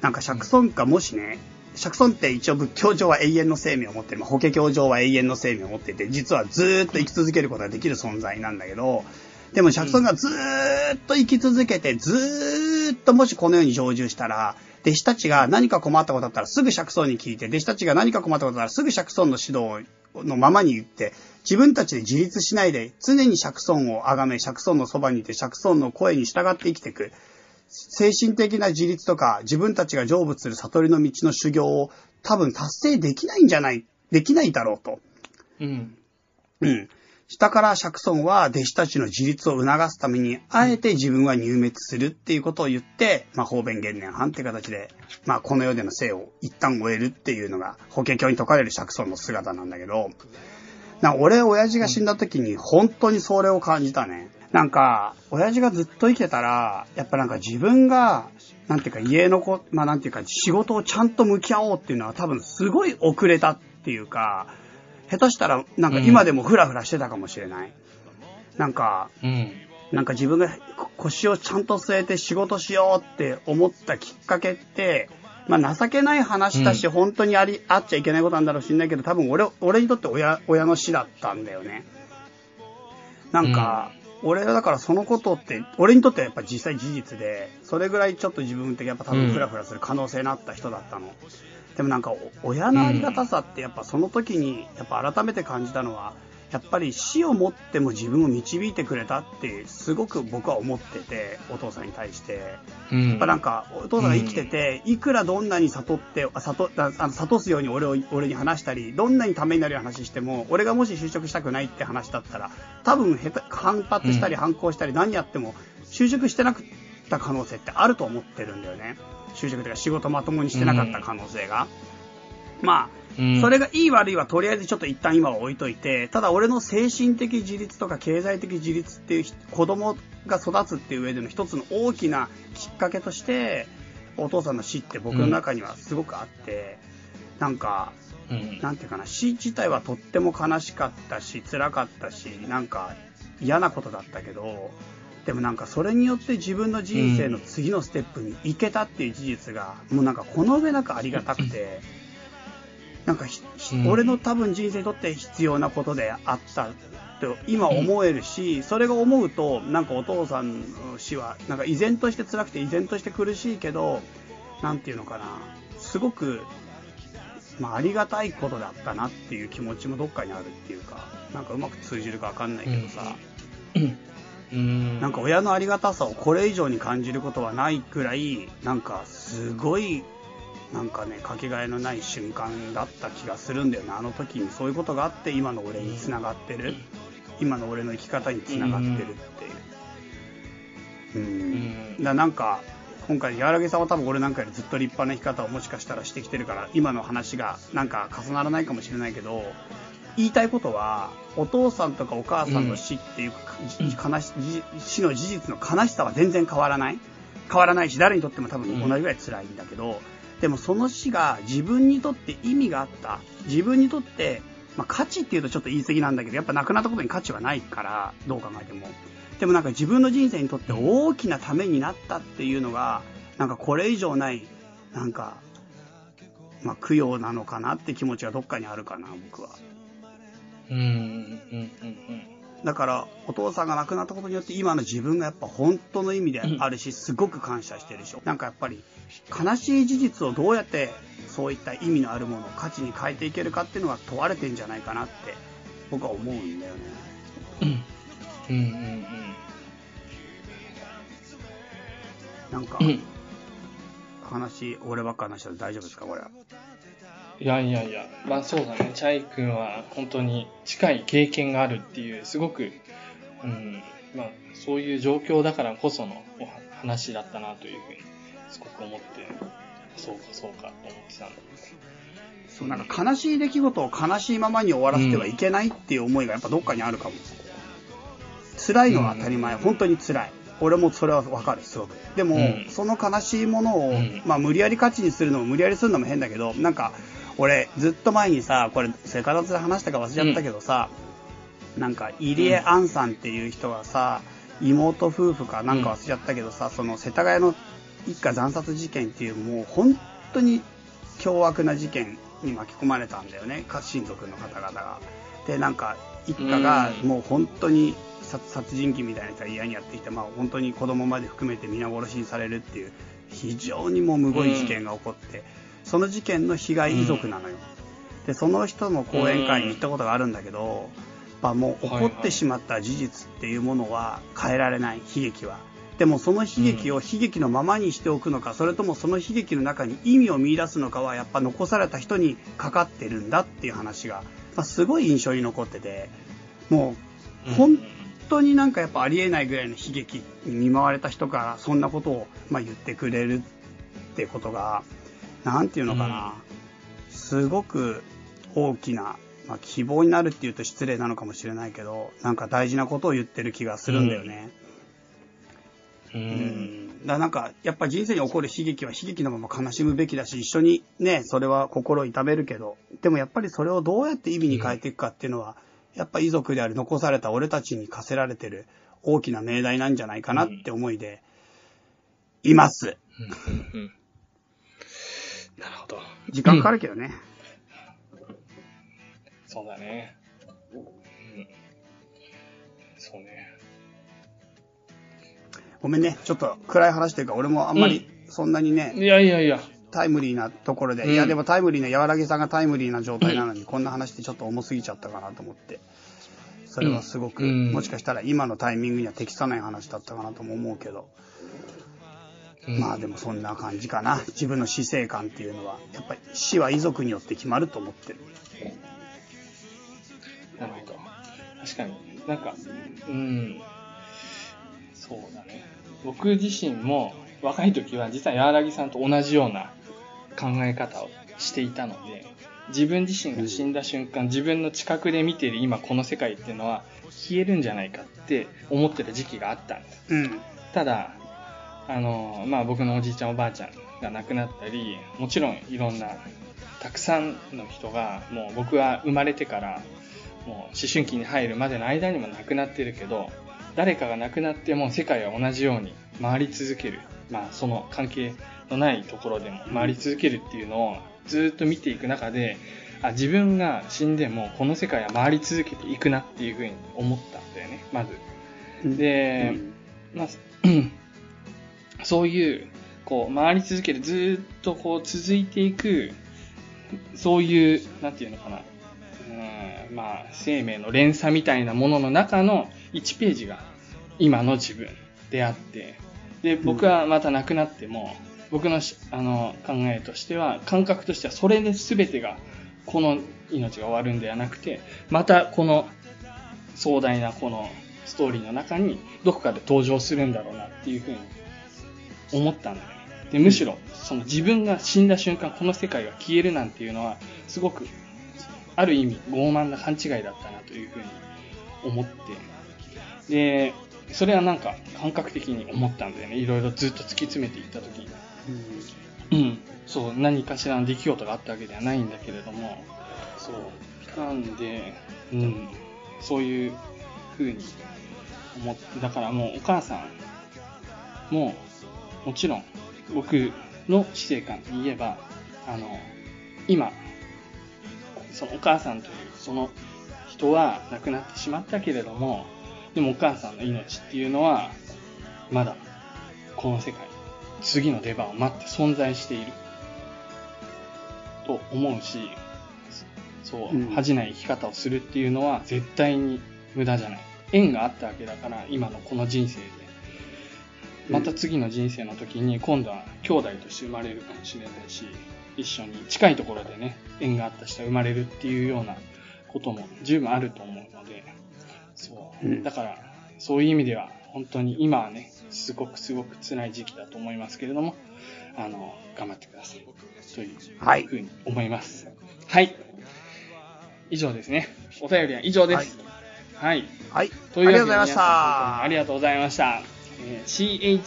なんか釈尊がもしね、釈尊って一応仏教上は永遠の生命を持ってる、まあ、法華経上は永遠の生命を持っていて、実はずっと生き続けることができる存在なんだけど、でも釈尊がずっと生き続けて、ずっともしこの世に常住したら、弟子たちが何か困ったことあったらすぐ釈尊に聞いて、弟子たちが何か困ったことあったらすぐ釈尊の指導のままに言って、自分たちで自立しないで、常に釈尊を崇め、釈尊のそばにいて、釈尊の声に従って生きていく。精神的な自立とか、自分たちが成仏する悟りの道の修行を多分達成できないんじゃない、できないだろうと。うんうん。下から釈尊は弟子たちの自立を促すために、あえて自分は入滅するっていうことを言って、まあ、方便元年藩っていう形で、まあ、この世での生を一旦終えるっていうのが、法華経に説かれる釈尊の姿なんだけど、な俺、親父が死んだ時に本当にそれを感じたね。なんか、親父がずっと生きてたら、やっぱなんか自分が、なんていうか家の子、まあなんていうか仕事をちゃんと向き合おうっていうのは多分すごい遅れたっていうか、下手したらなんか今でもフラフラしてたかもしれない。なんか、うん。なんか自分が腰をちゃんと据えて仕事しようって思ったきっかけって、まあ情けない話だし、うん本当にあり、あっちゃいけないことなんだろうしんないけど、多分俺、俺にとって親、親の死だったんだよね。なんか、俺はだからそのことって、俺にとってはやっぱ実際事実で、それぐらいちょっと自分的にやっぱ多分フラフラする可能性のあった人だったの。でもなんか、お親のありがたさってやっぱその時に、やっぱ改めて感じたのは、やっぱり死をもっても自分を導いてくれたって、すごく僕は思ってて、お父さんに対して。うん。やっぱなんか、お父さんが生きてて、いくらどんなに悟って、あ悟ああの悟すように俺を、俺に話したり、どんなにためになるような話しても、俺がもし就職したくないって話だったら、多分へた反発したり反抗したり何やっても、就職してなかった可能性ってあると思ってるんだよね。就職というか仕事まともにしてなかった可能性が。まあ、うん、それがいい悪いはとりあえずちょっと一旦今は置いといて、ただ俺の精神的自立とか経済的自立っていうひ子供が育つっていう上での一つの大きなきっかけとして、お父さんの死って僕の中にはすごくあって、なんか、うん。なんていうかな、死自体はとっても悲しかったし、辛かったし、なんか嫌なことだったけど、でもなんかそれによって自分の人生の次のステップに行けたっていう事実が、もうなんかこの上なくありがたくて、なんか俺の多分人生にとって必要なことであったと今思えるし、それが思うと、なんかお父さんの死は、なんか依然として辛くて依然として苦しいけど、なんていうのかな、すごくまあ、ありがたいことだったなっていう気持ちもどっかにあるっていうか、なんかうまく通じるかわかんないけどさ、うん。なんか親のありがたさをこれ以上に感じることはないくらい、なんかすごい、なんかね、かけがえのない瞬間だった気がするんだよね。あの時にそういうことがあって今の俺に繋がってる。今の俺の生き方に繋がってるっていう。うん。だなんか、今回、やらげさんは多分俺なんかよりずっと立派な生き方をもしかしたらしてきてるから、今の話がなんか重ならないかもしれないけど、言いたいことは、お父さんとかお母さんの死っていう、じ悲し死の事実の悲しさは全然変わらない？変わらないし、誰にとっても多分同じぐらい辛いんだけど、でもその死が自分にとって意味があった。自分にとって、まあ価値っていうとちょっと言い過ぎなんだけど、やっぱ亡くなったことに価値はないから、どう考えても。でもなんか自分の人生にとって大きなためになったっていうのが、なんかこれ以上ない、なんか、まあ供養なのかなって気持ちがどっかにあるかな、僕は。うん。うん。うん。だから、お父さんが亡くなったことによって、今の自分がやっぱ本当の意味であるし、すごく感謝してるでしょ。なんかやっぱり、悲しい事実をどうやって、そういった意味のあるものを価値に変えていけるかっていうのが問われてんじゃないかなって、僕は思うんだよね。うん。うん。なんかう、ん。話、俺ばっか話したら大丈夫ですか、これは。いやいやいや、まあそうだね。チャイ君は本当に近い経験があるっていう、すごく、うん、まあそういう状況だからこそのお話だったなというふうに、すごく思って、そうかそうかと思ってたんだそう、なんか悲しい出来事を悲しいままに終わらせてはいけないっていう思いがやっぱどっかにあるかも。辛いのは当たり前、うん本当に辛い。俺もそれはわかる、すごく。でも、うんその悲しいものを、うんまあ無理やり価値にするのも無理やりするのも変だけど、なんか、俺ずっと前にさ、これ生活で話したか忘れちゃったけどさ、なんか入江杏さんっていう人がさ、妹夫婦かなんか忘れちゃったけどさ、その世田谷の一家惨殺事件っていうもう本当に凶悪な事件に巻き込まれたんだよね、か親族の方々が。で、なんか一家がうんもう本当に殺殺人鬼みたいな人が嫌にやってきて、まあ本当に子供まで含めて皆殺しにされるっていう非常にもうむごい事件が起こって、その事件の被害遺族なのよ。で、その人の講演会に行ったことがあるんだけど、まあもう起こってしまった事実っていうものは変えられない、悲劇は。でもその悲劇を悲劇のままにしておくのか、それともその悲劇の中に意味を見出すのかは、やっぱ残された人にかかってるんだっていう話が、まあ、すごい印象に残ってて、も本当になんかやっぱありえないぐらいの悲劇に見舞われた人からそんなことをまあ言ってくれるってことが、なんていうのかな、すごく大きな、まあ、希望になるっていうと失礼なのかもしれないけど、なんか大事なことを言ってる気がするんだよね。う。うんん。だなんか、やっぱ人生に起こる悲劇は悲劇のまま悲しむべきだし、一緒にね、それは心を痛めるけど、でもやっぱりそれをどうやって意味に変えていくかっていうのは、やっぱ遺族である残された俺たちに課せられてる大きな命題なんじゃないかなって思いで、います。うんうんなるほど。時間かかるけどね。そうだね。うん。そうね。ごめんね。ちょっと暗い話というか、俺もあんまりそんなにね、いやいやいや。タイムリーなところで、うんいやでもタイムリーな、柔らぎさんがタイムリーな状態なのに、こんな話ってちょっと重すぎちゃったかなと思って。それはすごく、うんもしかしたら今のタイミングには適さない話だったかなとも思うけど、うんまあでもそんな感じかな。自分の死生観っていうのは、やっぱり死は遺族によって決まると思ってる。なるほど。確かに。なんか、うん。そうだね。僕自身も若い時は実は柔らぎさんと同じような考え方をしていたので、自分自身が死んだ瞬間、自分の近くで見ている今この世界っていうのは消えるんじゃないかって思ってた時期があったんです。うん。ただ、あの、まあ僕のおじいちゃんおばあちゃんが亡くなったり、もちろんいろんな、たくさんの人が、もう僕は生まれてから、もう思春期に入るまでの間にも亡くなってるけど、誰かが亡くなっても世界は同じように回り続ける。まあその関係のないところでも回り続けるっていうのをずっと見ていく中で、あ、自分が死んでもこの世界は回り続けていくなっていうふうに思ったんだよね、まず。で、まあ、そういう、こう、回り続ける、ずーっとこう、続いていく、そういう、なんていうのかな、うん、まあ、生命の連鎖みたいなものの中の1ページが、今の自分であって、で、僕はまた亡くなっても、僕のしあの考えとしては、感覚としては、それで全てが、この命が終わるんではなくて、またこの壮大なこのストーリーの中にどこかで登場するんだろうなっていうふうに思ったんだよね。で、むしろ、その自分が死んだ瞬間、この世界が消えるなんていうのは、すごく、ある意味、傲慢な勘違いだったなというふうに思って、で、それはなんか感覚的に思ったんだよね。いろいろずっと突き詰めていった時に。うん。そう、何かしらの出来事があったわけではないんだけれども、そう。なんで、うん。そういう風に思って、だからもうお母さんも、もちろん僕の死生観で言えば、あの、今、そのお母さんというその人は亡くなってしまったけれども、でもお母さんの命っていうのは、まだこの世界、次の出番を待って存在している。と思うし、そう、うん恥じない生き方をするっていうのは絶対に無駄じゃない。縁があったわけだから、今のこの人生で。また次の人生の時に今度は兄弟として生まれるかもしれないし、一緒に近いところでね、縁があった人が生まれるっていうようなことも十分あると思うので、そうう。んだから、そういう意味では、本当に今はね、すごくすごく辛い時期だと思いますけれども、あの、頑張ってください。というはいふうに思います。はい。以上ですね。お便りは以上です。はい。はい。というわけでありがとうございまし皆さん本当にあた。りがとうございました。えー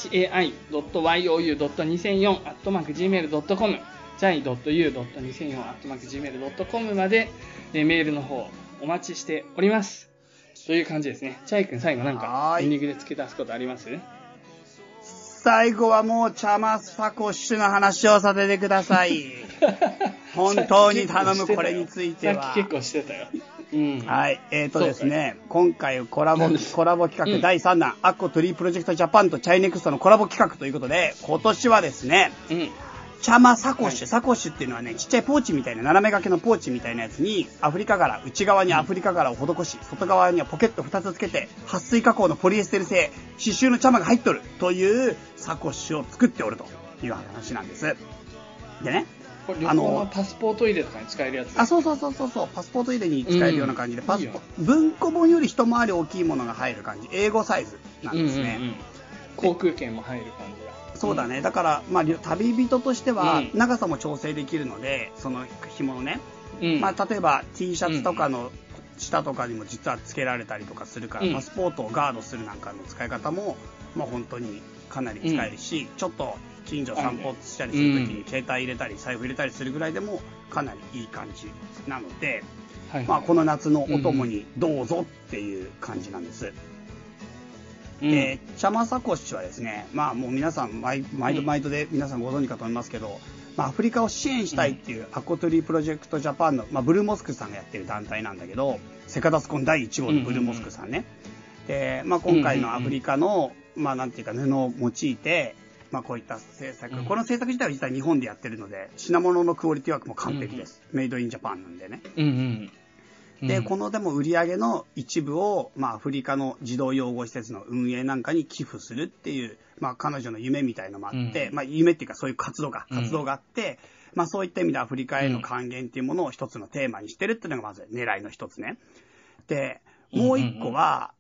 chai.you.2004-gmail.com chai.u.2004-gmail.com まで、えーメールの方お待ちしております。という感じですね。チャイ君最後なんかエンディングで付け出すことあります？最後はもうチャマスファコッシュの話をさせてください。[laughs] 本当に頼むこれについては結構してたよ。うん。はい。えーとですね、今回コラボコラボ企画うん第3弾、アッコトリープロジェクトジャパンとチャイネクストのコラボ企画ということで、今年はですね、うん。チャマサコッシュ、はいサコッシュっていうのはね、ちっちゃいポーチみたいな、斜め掛けのポーチみたいなやつに、アフリカ柄、内側にアフリカ柄を施し、外側にはポケット2つつけて、撥水加工のポリエステル製、刺繍のチャマが入っとるというサコッシュを作っておるという話なんです。でね、これ旅行のパスポート入れとかに使えるやつあ、そうそうそうそうそう、パスポート入れに使えるような感じで、パスうんいいよ文庫本より一回り大きいものが入る感じ、英語サイズなんですね。うんうんうん航空券も入る感じが。そうだね。だから、まあ、旅人としてはうん、長さも調整できるので、その紐のね。うん。まあ、例えば T シャツとかの下とかにも実は付けられたりとかするから、うんパスポートをガードするなんかの使い方も、まあ、本当にかなり使えるし、ちょっと近所散歩したりするときに携帯入れたり財布入れたりするぐらいでもかなりいい感じなので、はい。まあ、この夏のお供にどうぞっていう感じなんです。うんえー、チャマサコッシュはですね、まあもう皆さん毎、毎度毎度で皆さんご存知かと思いますけど、まあアフリカを支援したいっていうアコトリープロジェクトジャパンの、まあブルーモスクさんがやってる団体なんだけど、セカダスコン第1号のブルーモスクさんね。で、まあ今回のアフリカの、まあなんていうか布を用いて、まあこういった制作、うんこの制作自体は実は日本でやってるので、品物のクオリティはもう完璧です。メイドインジャパンなんでね。うんうん。で、うんこのでも売り上げの一部を、まあ、アフリカの児童養護施設の運営なんかに寄付するっていう、まあ、彼女の夢みたいのもあって、うんまあ、夢っていうかそういう活動が、うん活動があって、まあ、そういった意味でアフリカへの還元っていうものを一つのテーマにしてるっていうのがまず狙いの一つね。で、もう一個は、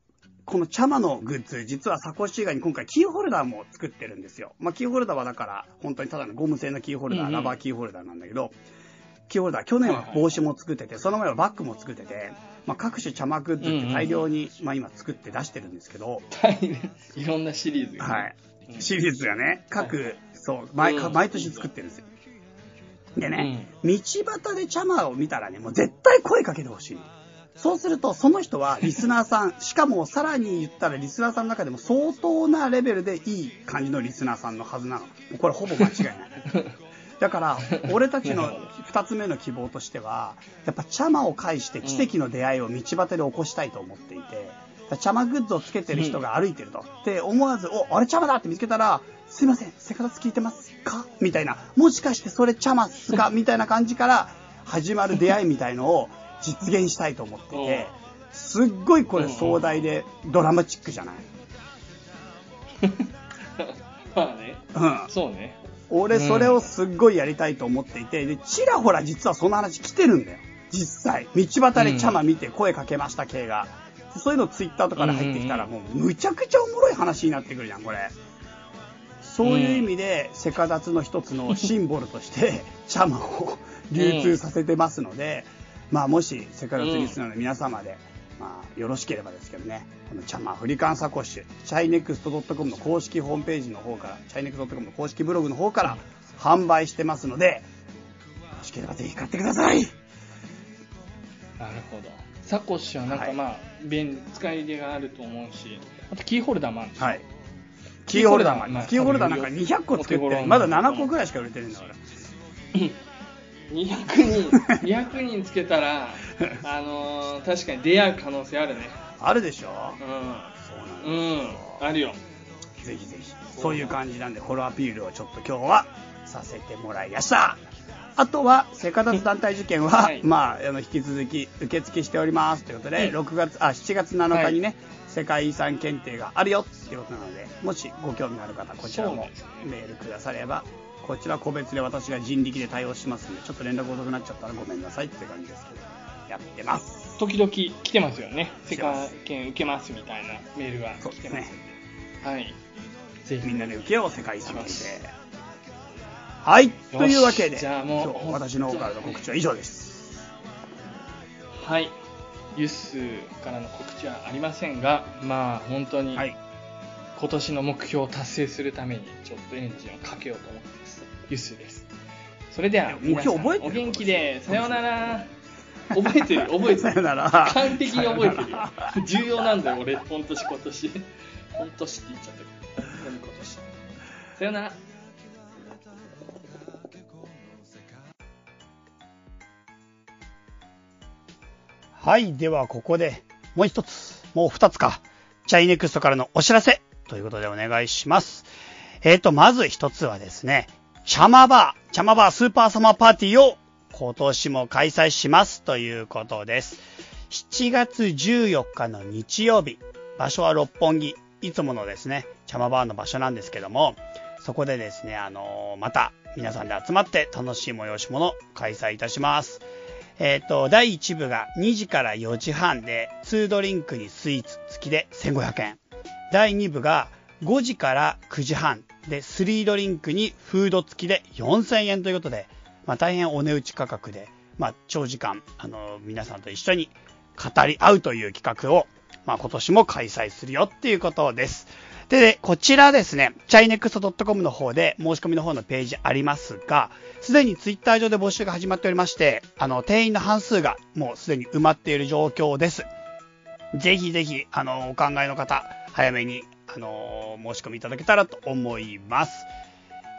このチャマのグッズ、実はサコッシュ以外に今回キーホルダーも作ってるんですよ。まあ、キーホルダーはだから、本当にただのゴム製のキーホルダー、ラバーキーホルダーなんだけど、キーホルダー、去年は帽子も作ってて、その前はバッグも作ってて、まあ、各種茶マグッズって大量に、まあ、今作って出してるんですけど、[laughs] いろんなシリーズがね。はい。うんシリーズがね、各、はいそう、毎、うん毎年作ってるんですよ。でね、道端で茶マを見たらね、もう絶対声かけてほしい。そうすると、その人はリスナーさん、しかもさらに言ったらリスナーさんの中でも相当なレベルでいい感じのリスナーさんのはずなの。これほぼ間違いない。だから、俺たちの二つ目の希望としては、やっぱ茶間を介して奇跡の出会いを道端で起こしたいと思っていて、茶間グッズをつけてる人が歩いてると。で、思わず、お、あれ茶間だって見つけたら、すいません、セカダツ聞いてますか？みたいな。もしかしてそれ茶間っすか？みたいな感じから始まる出会いみたいのを実現したいと思ってて、すっごいこれ壮大でドラマチックじゃない？[laughs] まあね。うん。そうね。俺それをすっごいやりたいと思っていて、で、ちらほら実はその話来てるんだよ。実際。道端でチャマ見て声かけました系が。そういうのツイッターとかで入ってきたらもうむちゃくちゃおもろい話になってくるじゃん、これ。そういう意味で、セカダツの一つのシンボルとして、[laughs] チャマを流通させてますので、まあもしセカダツリスナーの皆様で、まあよろしければですけどね、このチャマアフリカンサコッシュ、チャイネクスト .com の公式ホームページの方から、チャイネクスト .com の公式ブログの方から販売してますので、よろしければぜひ買ってくださいなるほど。サコッシュはなんかまあ、便使い出があると思うし、あとキーホルダーもあるんでしょはい。キーホルダーもあります。キキーホルダーなんか200個作って、まだ7個ぐらいしか売れてるんだから。200人、200人つけたら、[laughs] あのー、確かに出会う可能性あるね。あるでしょ？うそうなんん。うん。あるよ。ぜひぜひ。そういう感じなんで、このアピールをちょっと今日はさせてもらいました。あとは、セカダツ団体受験は、はいまあ、あの、引き続き受付しておりますということで、うん6月、あ、7月7日にね、世界遺産検定があるよっていうことなので、もしご興味のある方、こちらもメールくだされば、こちら個別で私が人力で対応しますんで、ちょっと連絡遅くなっちゃったらごめんなさいって感じですけど、やってます。時々来てますよね。世界検受けますみたいなメールが来てます。はい。ぜひみんなで受けよう、世界遺産検定。はい、というわけで、じゃあもう今日私の方からの告知は以上です。はい。ユッスからの告知はありませんが、まあ本当にはい。今年の目標を達成するためにちょっとエンジンをかけようと思ってます。ユッスです。それでは目標覚えてる皆さんお元気で、さようなら。覚えてる、覚えてさよる。なら。完璧に覚えてるよ。[laughs] 重要なんだよ、俺。今年、今年。今年って言っちゃったけど。本当に今年。さようなら。はい、ではここで、もう一つ、もう二つか、チャイネクストからのお知らせということでお願いします。えーと、まず一つはですね、チャマバー、チャマバースーパーサマーパーティーを今年も開催しますということです。7月14日の日曜日、場所は六本木、いつものですね、チャマバーの場所なんですけども、そこでですね、あのーまた皆さんで集まって楽しい催し物を開催いたします。えっ、と、第1部が2時から4時半で、2ドリンクにスイーツ付きで1500円。第2部が5時から9時半で、3ドリンクにフード付きで4000円ということで、まあ大変お値打ち価格で、まあ長時間、あの皆さんと一緒に語り合うという企画を、まあ今年も開催するよっていうことです。で、でこちらですね、chinext.com の方で申し込みの方のページありますが、すでにツイッター上で募集が始まっておりまして、あの、定員の半数がもうすでに埋まっている状況です。ぜひぜひ、あの、お考えの方、早めに、あの、申し込みいただけたらと思います。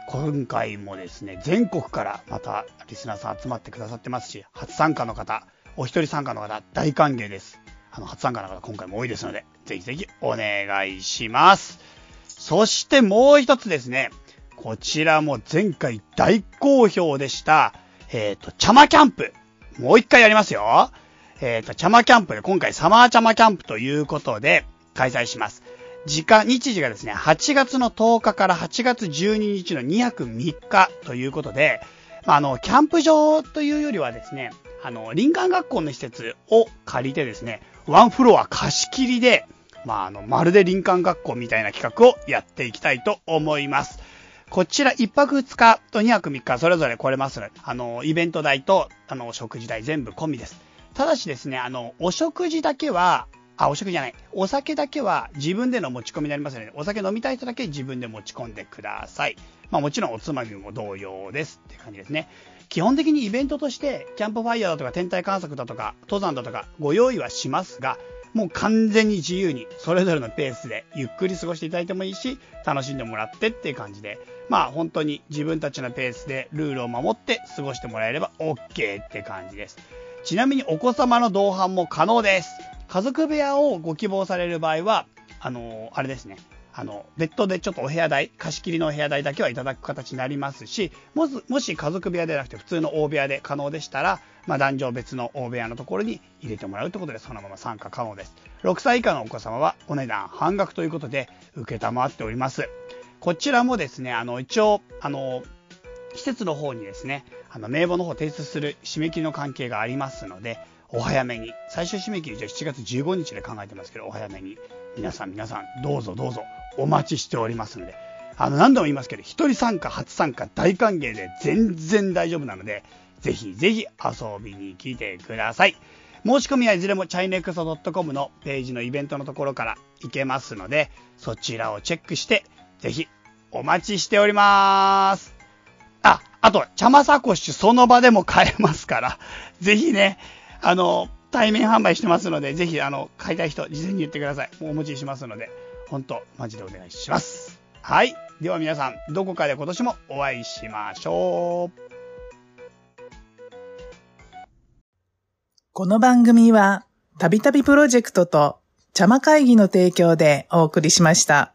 今回もですね、全国からまたリスナーさん集まってくださってますし、初参加の方、お一人参加の方、大歓迎です。あの、初参加の方、今回も多いですので、ぜひぜひお願いします。そしてもう一つですね、こちらも前回大好評でした、えっ、と、チャマキャンプ。もう一回やりますよ。えっ、と、チャマキャンプで今回サマーチャマキャンプということで開催します。時間、日時がですね、8月の10日から8月12日の2泊3日ということで、まあ、の、キャンプ場というよりはですね、あの、林間学校の施設を借りてですね、ワンフロア貸し切りで、まあ、あの、まるで林間学校みたいな企画をやっていきたいと思います。こちら1泊2日と2泊3日それぞれ来れますので、あの、イベント代と、あの、食事代全部込みです。ただしですね、あの、お食事だけは、あ、お食事じゃない。お酒だけは自分での持ち込みになりますので、お酒飲みたい人だけ自分で持ち込んでください。まあもちろんおつまみも同様ですって感じですね。基本的にイベントとして、キャンプファイヤーだとか天体観測だとか、登山だとかご用意はしますが、もう完全に自由に、それぞれのペースでゆっくり過ごしていただいてもいいし、楽しんでもらってっていう感じで、まあ本当に自分たちのペースでルールを守って過ごしてもらえれば OK って感じです。ちなみにお子様の同伴も可能です。家族部屋をご希望される場合は、あのあれですね。あの、別途でちょっとお部屋代、貸し切りのお部屋代だけはいただく形になりますし、もし、もし家族部屋でなくて普通の大部屋で可能でしたら、まあ男女別の大部屋のところに入れてもらうということで、そのまま参加可能です。6歳以下のお子様はお値段半額ということで、受けたまっております。こちらもですね、あの、一応、あの、施設の方にですね、あの、名簿の方を提出する締め切りの関係がありますので、お早めに、最終締め切りじゃ7月15日で考えてますけど、お早めに、皆さん皆さん、どうぞどうぞ、お待ちしておりますので、あの、何度も言いますけど、一人参加、初参加、大歓迎で全然大丈夫なので、ぜひぜひ遊びに来てください。申し込みはいずれも c h i n e x c o m のページのイベントのところから行けますので、そちらをチェックして、ぜひお待ちしております。あ、あと、茶間サコッシュその場でも買えますから、ぜひね、あの、対面販売してますので、ぜひ、あの、買いたい人、事前に言ってください。もうお持ちしますので、本当マジでお願いします。はい。では皆さん、どこかで今年もお会いしましょう。この番組は、たびたびプロジェクトと、茶間会議の提供でお送りしました。